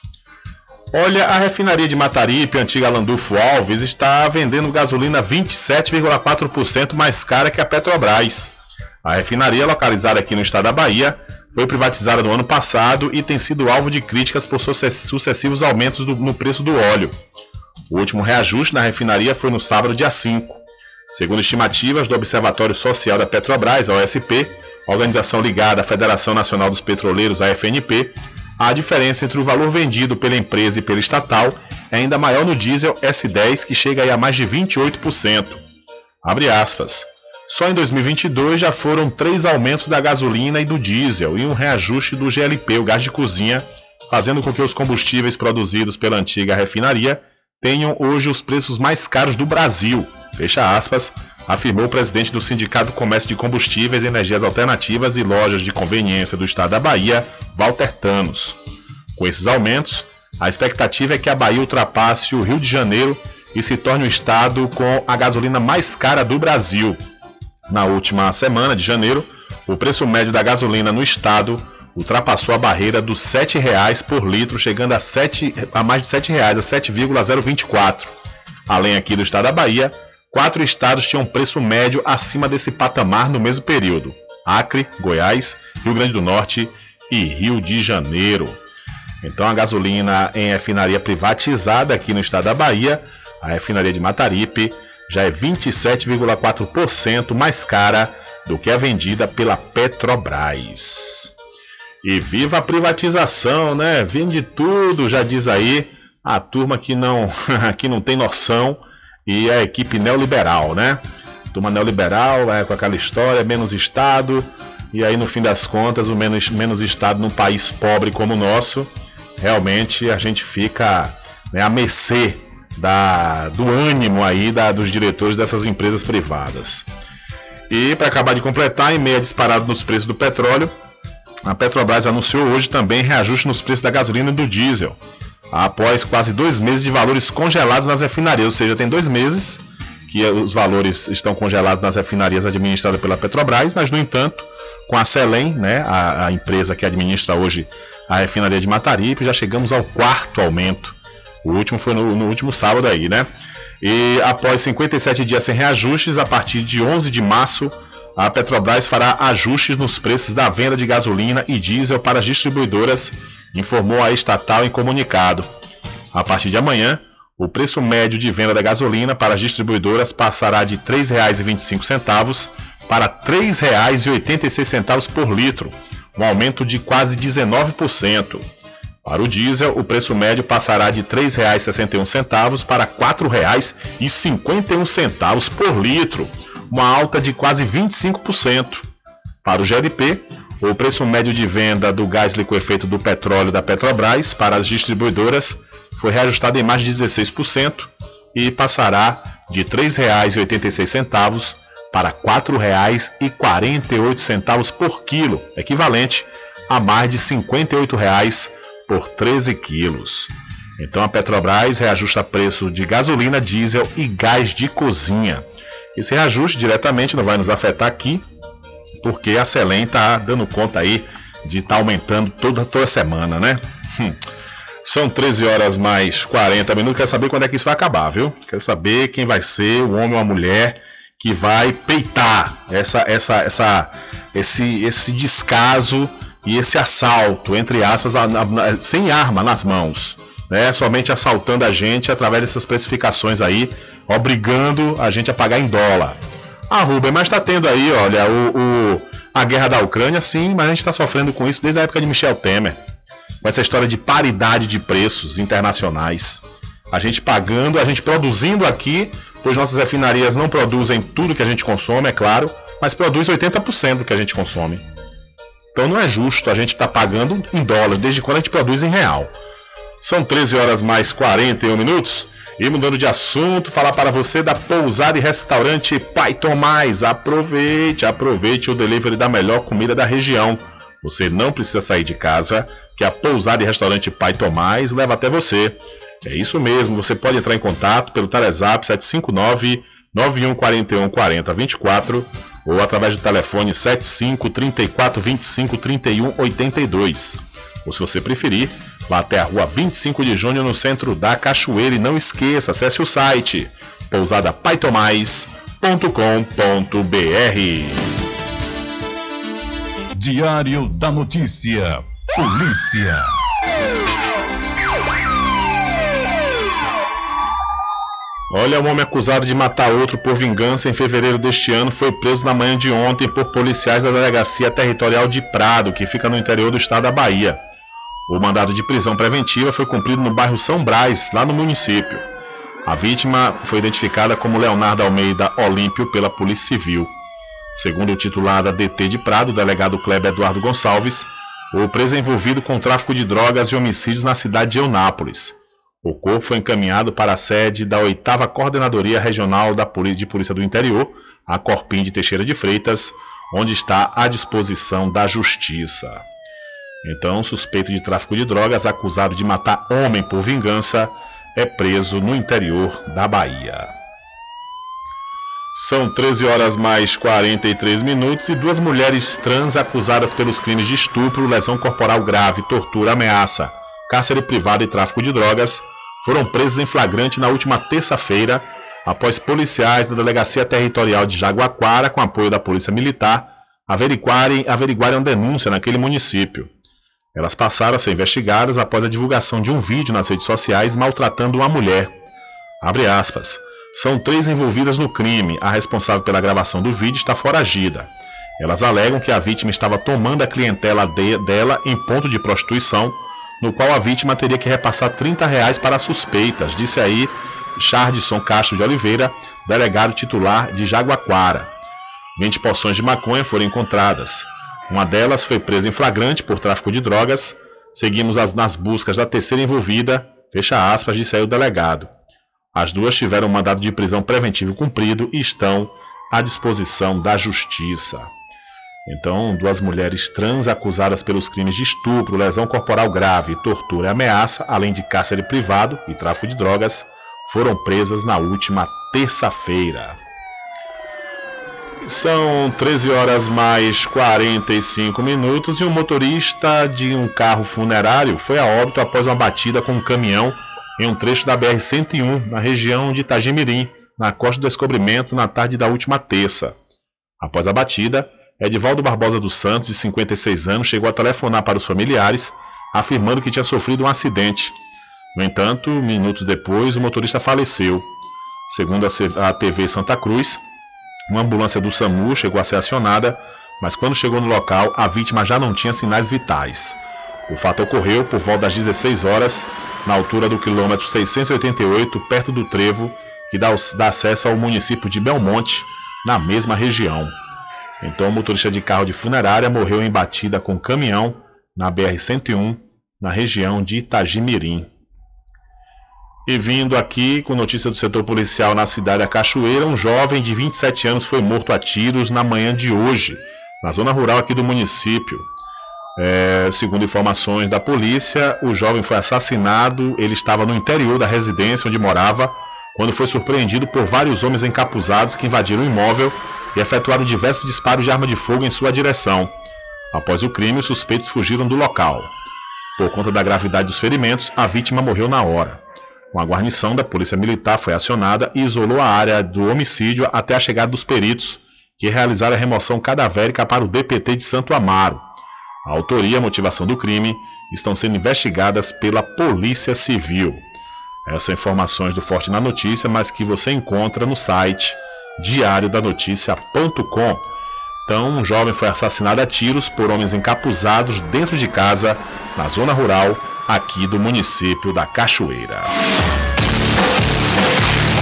Olha, a refinaria de Mataripe, antiga Landulfo Alves, está vendendo gasolina 27,4% mais cara que a Petrobras. A refinaria, localizada aqui no estado da Bahia, foi privatizada no ano passado e tem sido alvo de críticas por sucessivos aumentos do, no preço do óleo. O último reajuste na refinaria foi no sábado, dia 5. Segundo estimativas do Observatório Social da Petrobras, a OSP, organização ligada à Federação Nacional dos Petroleiros, a FNP, a diferença entre o valor vendido pela empresa e pela estatal é ainda maior no diesel S10, que chega a mais de 28%. Abre aspas. Só em 2022 já foram três aumentos da gasolina e do diesel e um reajuste do GLP, o gás de cozinha, fazendo com que os combustíveis produzidos pela antiga refinaria tenham hoje os preços mais caros do Brasil. Fecha aspas, afirmou o presidente do Sindicato Comércio de Combustíveis, Energias Alternativas e Lojas de Conveniência do Estado da Bahia, Walter Tanos. Com esses aumentos, a expectativa é que a Bahia ultrapasse o Rio de Janeiro e se torne o estado com a gasolina mais cara do Brasil. Na última semana de janeiro, o preço médio da gasolina no estado ultrapassou a barreira dos R$ 7,00 por litro, chegando a, 7, a mais de R$ 7,00, a 7,024. Além aqui do estado da Bahia, quatro estados tinham preço médio acima desse patamar no mesmo período: Acre, Goiás, Rio Grande do Norte e Rio de Janeiro. Então a gasolina em refinaria privatizada aqui no estado da Bahia, a refinaria de Mataripe, já é 27,4% mais cara do que a vendida pela Petrobras. E viva a privatização, né? Vende tudo, já diz aí a turma que não, *laughs* que não tem noção e a equipe neoliberal, né? Turma neoliberal é com aquela história, menos Estado, e aí no fim das contas, o menos, menos Estado num país pobre como o nosso, realmente a gente fica né, a mercê da, do ânimo aí da, dos diretores dessas empresas privadas. E para acabar de completar, em meia disparada nos preços do petróleo, a Petrobras anunciou hoje também reajuste nos preços da gasolina e do diesel, após quase dois meses de valores congelados nas refinarias, ou seja, tem dois meses que os valores estão congelados nas refinarias administradas pela Petrobras, mas no entanto, com a Selem, né, a, a empresa que administra hoje a refinaria de Mataripe, já chegamos ao quarto aumento. O último foi no, no último sábado aí, né? E após 57 dias sem reajustes, a partir de 11 de março, a Petrobras fará ajustes nos preços da venda de gasolina e diesel para as distribuidoras, informou a estatal em comunicado. A partir de amanhã, o preço médio de venda da gasolina para as distribuidoras passará de R$ 3,25 para R$ 3,86 por litro, um aumento de quase 19%. Para o diesel, o preço médio passará de R$ 3,61 para R$ 4,51 por litro, uma alta de quase 25%. Para o GLP, o preço médio de venda do gás liquefeito do petróleo da Petrobras para as distribuidoras foi reajustado em mais de 16% e passará de R$ 3,86 para R$ 4,48 por quilo, equivalente a mais de 58 reais por 13 quilos. Então a Petrobras reajusta preço de gasolina, diesel e gás de cozinha. Esse reajuste diretamente não vai nos afetar aqui, porque a Selem está dando conta aí de estar tá aumentando toda, toda semana, né? Hum. São 13 horas mais 40 minutos. Quero saber quando é que isso vai acabar, viu? Quero saber quem vai ser, o homem ou a mulher, que vai peitar essa, essa, essa, esse, esse descaso e esse assalto, entre aspas, sem arma nas mãos. Né, somente assaltando a gente através dessas precificações aí, obrigando a gente a pagar em dólar. Ah, Rubem, mas está tendo aí, olha, o, o, a guerra da Ucrânia, sim, mas a gente está sofrendo com isso desde a época de Michel Temer. Com essa história de paridade de preços internacionais. A gente pagando, a gente produzindo aqui, pois nossas refinarias não produzem tudo que a gente consome, é claro, mas produz 80% do que a gente consome. Então não é justo a gente estar tá pagando em dólar, desde quando a gente produz em real. São 13 horas mais 41 minutos. E mudando de assunto, falar para você da pousada e restaurante Pai Tomás. Aproveite, aproveite o delivery da melhor comida da região. Você não precisa sair de casa, que a pousada e restaurante Pai Tomás leva até você. É isso mesmo, você pode entrar em contato pelo Telezap 759 9141 4024 ou através do telefone 75 34 25 31 82. Ou se você preferir, vá até a rua 25 de junho no centro da Cachoeira e não esqueça, acesse o site pousadapaitomais.com.br. Diário da Notícia. Polícia. Olha, um homem acusado de matar outro por vingança em fevereiro deste ano foi preso na manhã de ontem por policiais da Delegacia Territorial de Prado, que fica no interior do estado da Bahia. O mandado de prisão preventiva foi cumprido no bairro São Brás, lá no município. A vítima foi identificada como Leonardo Almeida Olímpio pela Polícia Civil. Segundo o titular da DT de Prado, o delegado Kleber Eduardo Gonçalves, o preso é envolvido com tráfico de drogas e homicídios na cidade de Eunápolis. O corpo foi encaminhado para a sede da 8 Coordenadoria Regional de Polícia do Interior, a Corpim de Teixeira de Freitas, onde está à disposição da Justiça. Então, suspeito de tráfico de drogas, acusado de matar homem por vingança, é preso no interior da Bahia. São 13 horas mais 43 minutos e duas mulheres trans acusadas pelos crimes de estupro, lesão corporal grave, tortura, ameaça, cárcere privado e tráfico de drogas foram presas em flagrante na última terça-feira após policiais da Delegacia Territorial de Jaguaquara, com apoio da Polícia Militar, averiguarem, averiguarem denúncia naquele município. Elas passaram a ser investigadas após a divulgação de um vídeo nas redes sociais maltratando uma mulher. Abre aspas. São três envolvidas no crime. A responsável pela gravação do vídeo está foragida. Elas alegam que a vítima estava tomando a clientela de, dela em ponto de prostituição, no qual a vítima teria que repassar 30 reais para suspeitas, disse aí Chardson Castro de Oliveira, delegado titular de Jaguaquara. 20 porções de maconha foram encontradas. Uma delas foi presa em flagrante por tráfico de drogas. Seguimos as, nas buscas da terceira envolvida, fecha aspas, disse aí o delegado. As duas tiveram um mandado de prisão preventivo cumprido e estão à disposição da justiça. Então, duas mulheres trans acusadas pelos crimes de estupro, lesão corporal grave, tortura e ameaça, além de cárcere privado e tráfico de drogas, foram presas na última terça-feira. São 13 horas mais 45 minutos e um motorista de um carro funerário foi a óbito após uma batida com um caminhão em um trecho da BR-101, na região de Itagimirim, na Costa do Descobrimento, na tarde da última terça. Após a batida, Edivaldo Barbosa dos Santos, de 56 anos, chegou a telefonar para os familiares, afirmando que tinha sofrido um acidente no entanto, minutos depois, o motorista faleceu. Segundo a TV Santa Cruz, uma ambulância do SAMU chegou a ser acionada, mas quando chegou no local, a vítima já não tinha sinais vitais. O fato ocorreu por volta das 16 horas, na altura do quilômetro 688, perto do trevo que dá, dá acesso ao município de Belmonte, na mesma região. Então, o motorista de carro de funerária morreu em batida com caminhão na BR-101, na região de Itagimirim. E vindo aqui com notícia do setor policial na cidade da Cachoeira, um jovem de 27 anos foi morto a tiros na manhã de hoje, na zona rural aqui do município. É, segundo informações da polícia, o jovem foi assassinado. Ele estava no interior da residência onde morava quando foi surpreendido por vários homens encapuzados que invadiram o imóvel e efetuaram diversos disparos de arma de fogo em sua direção. Após o crime, os suspeitos fugiram do local. Por conta da gravidade dos ferimentos, a vítima morreu na hora. Uma guarnição da Polícia Militar foi acionada e isolou a área do homicídio até a chegada dos peritos, que realizaram a remoção cadavérica para o DPT de Santo Amaro. A autoria e a motivação do crime estão sendo investigadas pela Polícia Civil. Essas informações do Forte na Notícia, mas que você encontra no site diariodanoticia.com. Então, um jovem foi assassinado a tiros por homens encapuzados dentro de casa, na zona rural, aqui do município da Cachoeira.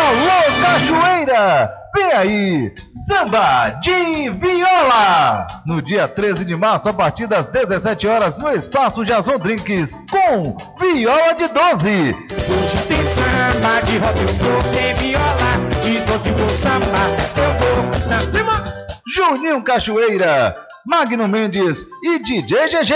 Alô, Cachoeira! Vem aí, Samba de Viola! No dia 13 de março, a partir das 17 horas, no Espaço Jason Drinks, com Viola de 12. Hoje tem samba de rock, eu vou ter viola de 12 vou samba, eu vou samba. Juninho Cachoeira, Magno Mendes e DJ GG.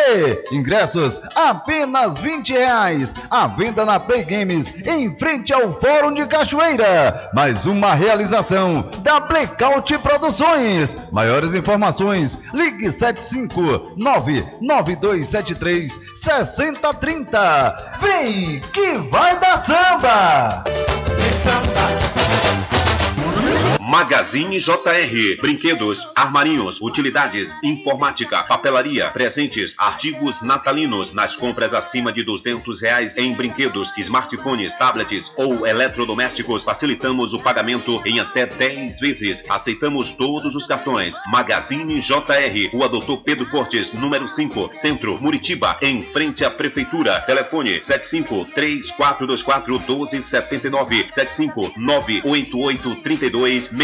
Ingressos apenas 20 reais. A venda na Play Games em frente ao Fórum de Cachoeira. Mais uma realização da Blackout Produções. Maiores informações, ligue 7599273 6030. Vem que vai dar samba! samba. Magazine JR. Brinquedos, armarinhos, utilidades, informática, papelaria, presentes, artigos natalinos nas compras acima de duzentos reais em brinquedos, smartphones, tablets ou eletrodomésticos. Facilitamos o pagamento em até 10 vezes. Aceitamos todos os cartões. Magazine JR. Rua Doutor Pedro Cortes, número 5, Centro, Muritiba, em frente à Prefeitura. Telefone 75 3424 1279 75 988 32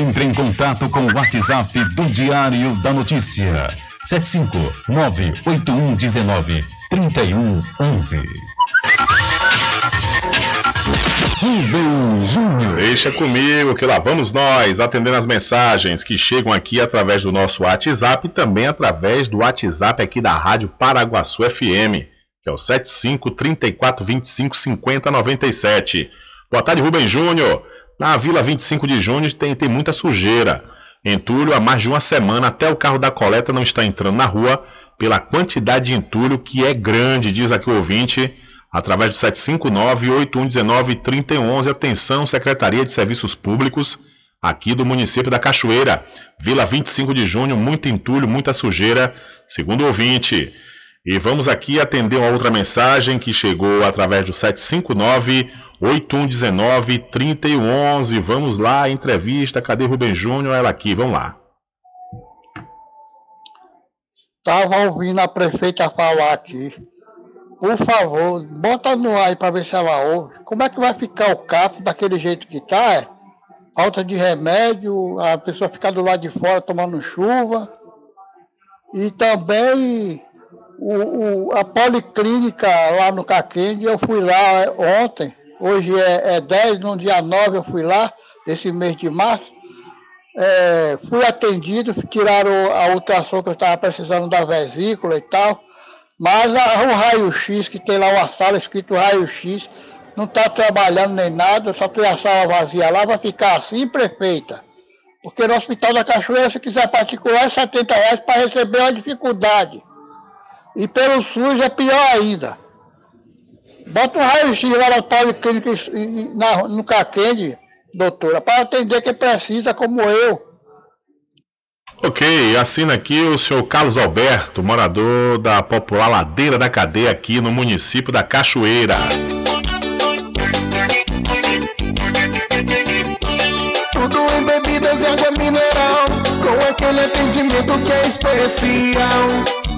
Entre em contato com o WhatsApp do Diário da Notícia. 759-8119-3111. Rubem Júnior. Deixa comigo que lá vamos nós atendendo as mensagens que chegam aqui através do nosso WhatsApp e também através do WhatsApp aqui da Rádio Paraguaçu FM, que é o 75 34 25 50 97. Boa tarde, Rubem Júnior. Na Vila 25 de Junho tem, tem muita sujeira. Entulho há mais de uma semana, até o carro da coleta não está entrando na rua pela quantidade de entulho que é grande, diz aqui o ouvinte, através do 759-8119-3011. Atenção, Secretaria de Serviços Públicos, aqui do município da Cachoeira. Vila 25 de junho, muito entulho, muita sujeira, segundo o ouvinte. E vamos aqui atender uma outra mensagem que chegou através do 759 8119 3011. Vamos lá, entrevista. Cadê Rubem Júnior? Ela aqui, vamos lá. Estava ouvindo a prefeita falar aqui. Por favor, bota no ar para ver se ela ouve. Como é que vai ficar o CAF daquele jeito que tá? É? Falta de remédio, a pessoa ficar do lado de fora tomando chuva. E também o, o, a policlínica lá no Caquende, eu fui lá ontem Hoje é, é 10, no dia 9 eu fui lá, desse mês de março. É, fui atendido, tiraram a ultrassom que eu estava precisando da vesícula e tal. Mas a, o raio-x, que tem lá uma sala escrito raio-x, não está trabalhando nem nada, só tem a sala vazia lá, vai ficar assim, prefeita. Porque no Hospital da Cachoeira, se quiser particular, é 70 reais para receber uma dificuldade. E pelo SUS é pior ainda. Bota um raio-x lá na policlínica na, no Caquende, doutora, para atender quem precisa, como eu. Ok, assina aqui o senhor Carlos Alberto, morador da popular Ladeira da Cadeia aqui no município da Cachoeira. Tudo em bebidas e água mineral, com aquele atendimento que é especial.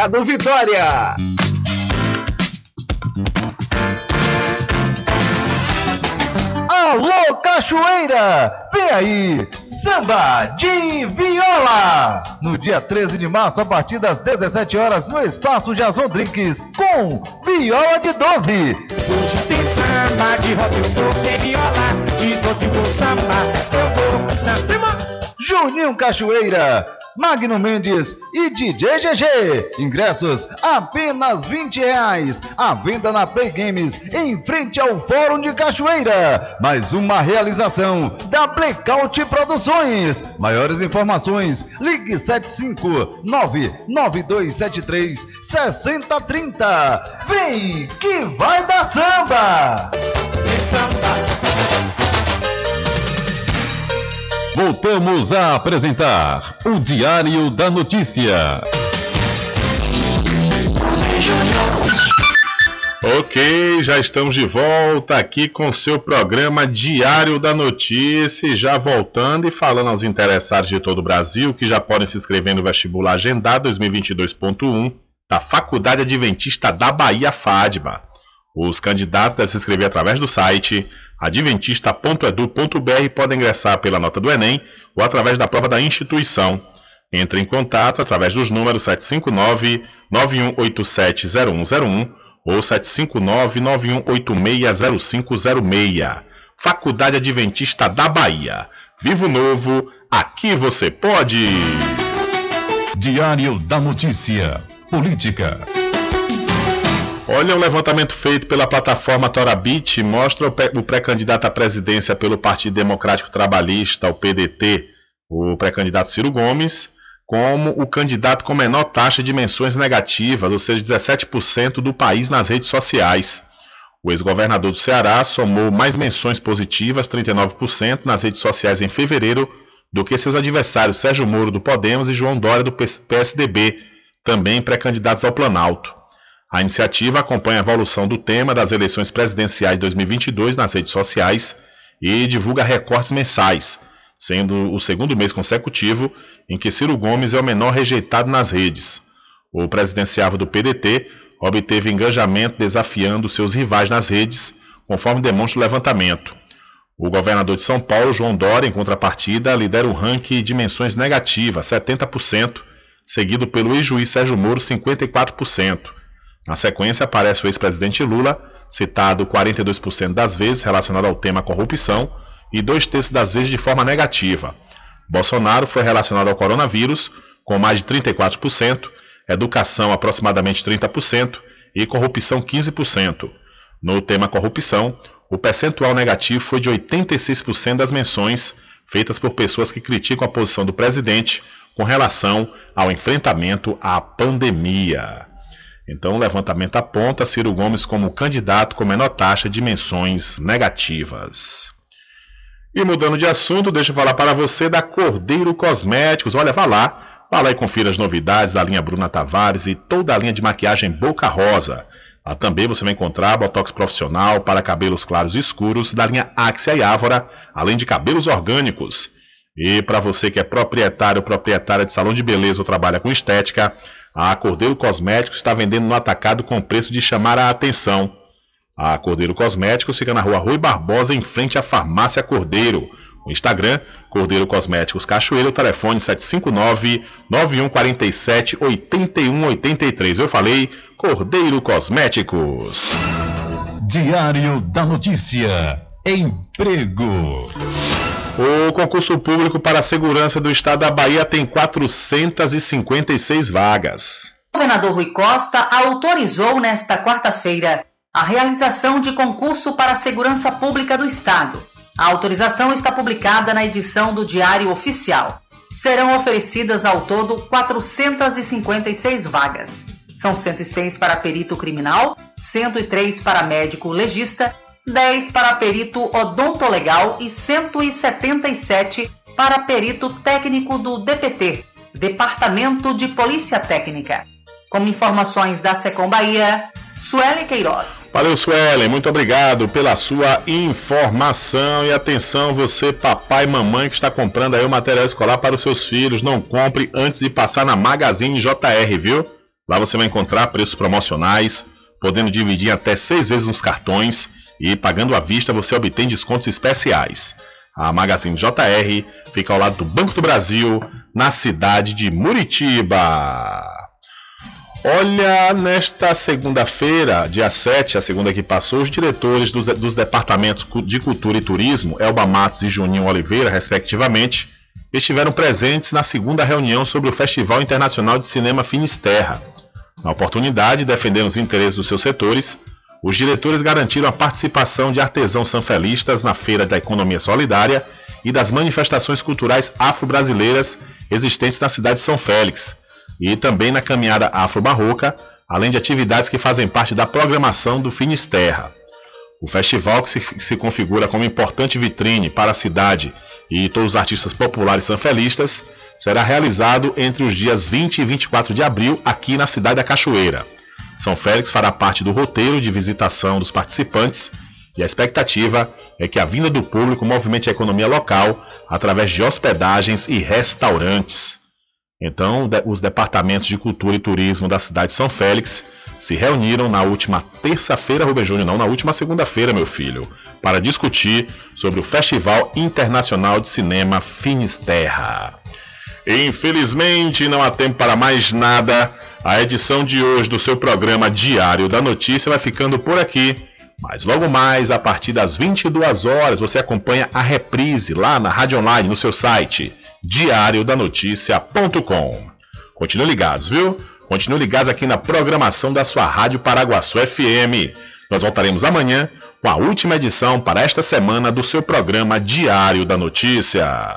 Mercado Vitória. Alô, Cachoeira! Vem aí, Samba de Viola! No dia 13 de março, a partir das 17 horas, no Espaço Jason Drinks, com Viola de 12. Hoje tem samba de roda, eu vou ter viola, de 12 vou samba, eu vou samba. Juninho Cachoeira, Magno Mendes e DJ GG. Ingressos apenas 20 reais. A venda na Play Games em frente ao Fórum de Cachoeira. Mais uma realização da Blackout Produções. Maiores informações, ligue 7599273 6030. Vem que vai dar samba! samba. Voltamos a apresentar o Diário da Notícia. Ok, já estamos de volta aqui com seu programa Diário da Notícia. Já voltando e falando aos interessados de todo o Brasil que já podem se inscrever no vestibular agendado 2022.1 da Faculdade Adventista da Bahia, FADBA. Os candidatos devem se inscrever através do site adventista.edu.br e podem ingressar pela nota do Enem ou através da prova da instituição. Entre em contato através dos números 759-9187-0101 ou 759-9186-0506. Faculdade Adventista da Bahia. Vivo Novo, aqui você pode! Diário da Notícia. Política. Olha, um levantamento feito pela plataforma Torabit mostra o pré-candidato à presidência pelo Partido Democrático Trabalhista, o PDT, o pré-candidato Ciro Gomes, como o candidato com menor taxa de menções negativas, ou seja, 17% do país nas redes sociais. O ex-governador do Ceará somou mais menções positivas, 39%, nas redes sociais em fevereiro, do que seus adversários Sérgio Moro do Podemos e João Dória do PSDB, também pré-candidatos ao Planalto. A iniciativa acompanha a evolução do tema das eleições presidenciais de 2022 nas redes sociais e divulga recortes mensais, sendo o segundo mês consecutivo em que Ciro Gomes é o menor rejeitado nas redes. O presidenciável do PDT obteve engajamento desafiando seus rivais nas redes, conforme demonstra o levantamento. O governador de São Paulo, João Dória, em contrapartida, lidera o ranking de dimensões negativas, 70%, seguido pelo ex-juiz Sérgio Moro, 54%. Na sequência, aparece o ex-presidente Lula, citado 42% das vezes relacionado ao tema corrupção e dois terços das vezes de forma negativa. Bolsonaro foi relacionado ao coronavírus, com mais de 34%, educação aproximadamente 30% e corrupção 15%. No tema corrupção, o percentual negativo foi de 86% das menções feitas por pessoas que criticam a posição do presidente com relação ao enfrentamento à pandemia. Então, o levantamento aponta Ciro Gomes como candidato com menor taxa de menções negativas. E mudando de assunto, deixa eu falar para você da Cordeiro Cosméticos. Olha, vá lá, vá lá e confira as novidades da linha Bruna Tavares e toda a linha de maquiagem Boca Rosa. Lá também você vai encontrar botox profissional para cabelos claros e escuros da linha Axia e Ávora, além de cabelos orgânicos. E para você que é proprietário ou proprietária de salão de beleza ou trabalha com estética, a Cordeiro Cosméticos está vendendo no atacado com preço de chamar a atenção. A Cordeiro Cosméticos fica na rua Rui Barbosa, em frente à Farmácia Cordeiro. O Instagram, Cordeiro Cosméticos Cachoeiro, telefone 759-9147-8183. Eu falei Cordeiro Cosméticos. Diário da Notícia. emprego. O concurso público para a segurança do estado da Bahia tem 456 vagas. O governador Rui Costa autorizou nesta quarta-feira a realização de concurso para a segurança pública do estado. A autorização está publicada na edição do Diário Oficial. Serão oferecidas ao todo 456 vagas. São 106 para perito criminal, 103 para médico legista 10 para perito odontolegal e 177 para perito técnico do DPT, Departamento de Polícia Técnica. Com informações da Secom Bahia, Suelen Queiroz. Valeu, Suelen. Muito obrigado pela sua informação e atenção, você, papai e mamãe que está comprando aí o material escolar para os seus filhos. Não compre antes de passar na Magazine JR, viu? Lá você vai encontrar preços promocionais, podendo dividir até seis vezes nos cartões e pagando à vista você obtém descontos especiais. A Magazine JR fica ao lado do Banco do Brasil, na cidade de Muritiba. Olha, nesta segunda-feira, dia 7, a segunda que passou, os diretores dos, dos, departamentos de Cultura e Turismo, Elba Matos e Juninho Oliveira, respectivamente, estiveram presentes na segunda reunião sobre o Festival Internacional de Cinema Finisterra. Na oportunidade, defendendo os interesses dos seus setores, os diretores garantiram a participação de artesãos sanfelistas na Feira da Economia Solidária e das manifestações culturais afro-brasileiras existentes na cidade de São Félix, e também na caminhada afro-barroca, além de atividades que fazem parte da programação do Finisterra. O festival, que se, se configura como importante vitrine para a cidade e todos os artistas populares sanfelistas, será realizado entre os dias 20 e 24 de abril aqui na cidade da Cachoeira. São Félix fará parte do roteiro de visitação dos participantes e a expectativa é que a vinda do público movimente a economia local através de hospedagens e restaurantes. Então, os departamentos de cultura e turismo da cidade de São Félix se reuniram na última terça-feira, Rubem Júnior, não, na última segunda-feira, meu filho, para discutir sobre o Festival Internacional de Cinema Finisterra. Infelizmente, não há tempo para mais nada. A edição de hoje do seu programa Diário da Notícia vai ficando por aqui. Mas logo mais, a partir das 22 horas, você acompanha a reprise lá na Rádio Online, no seu site, diariodanoticia.com. Continue ligados, viu? Continue ligados aqui na programação da sua Rádio Paraguaçu FM. Nós voltaremos amanhã com a última edição para esta semana do seu programa Diário da Notícia.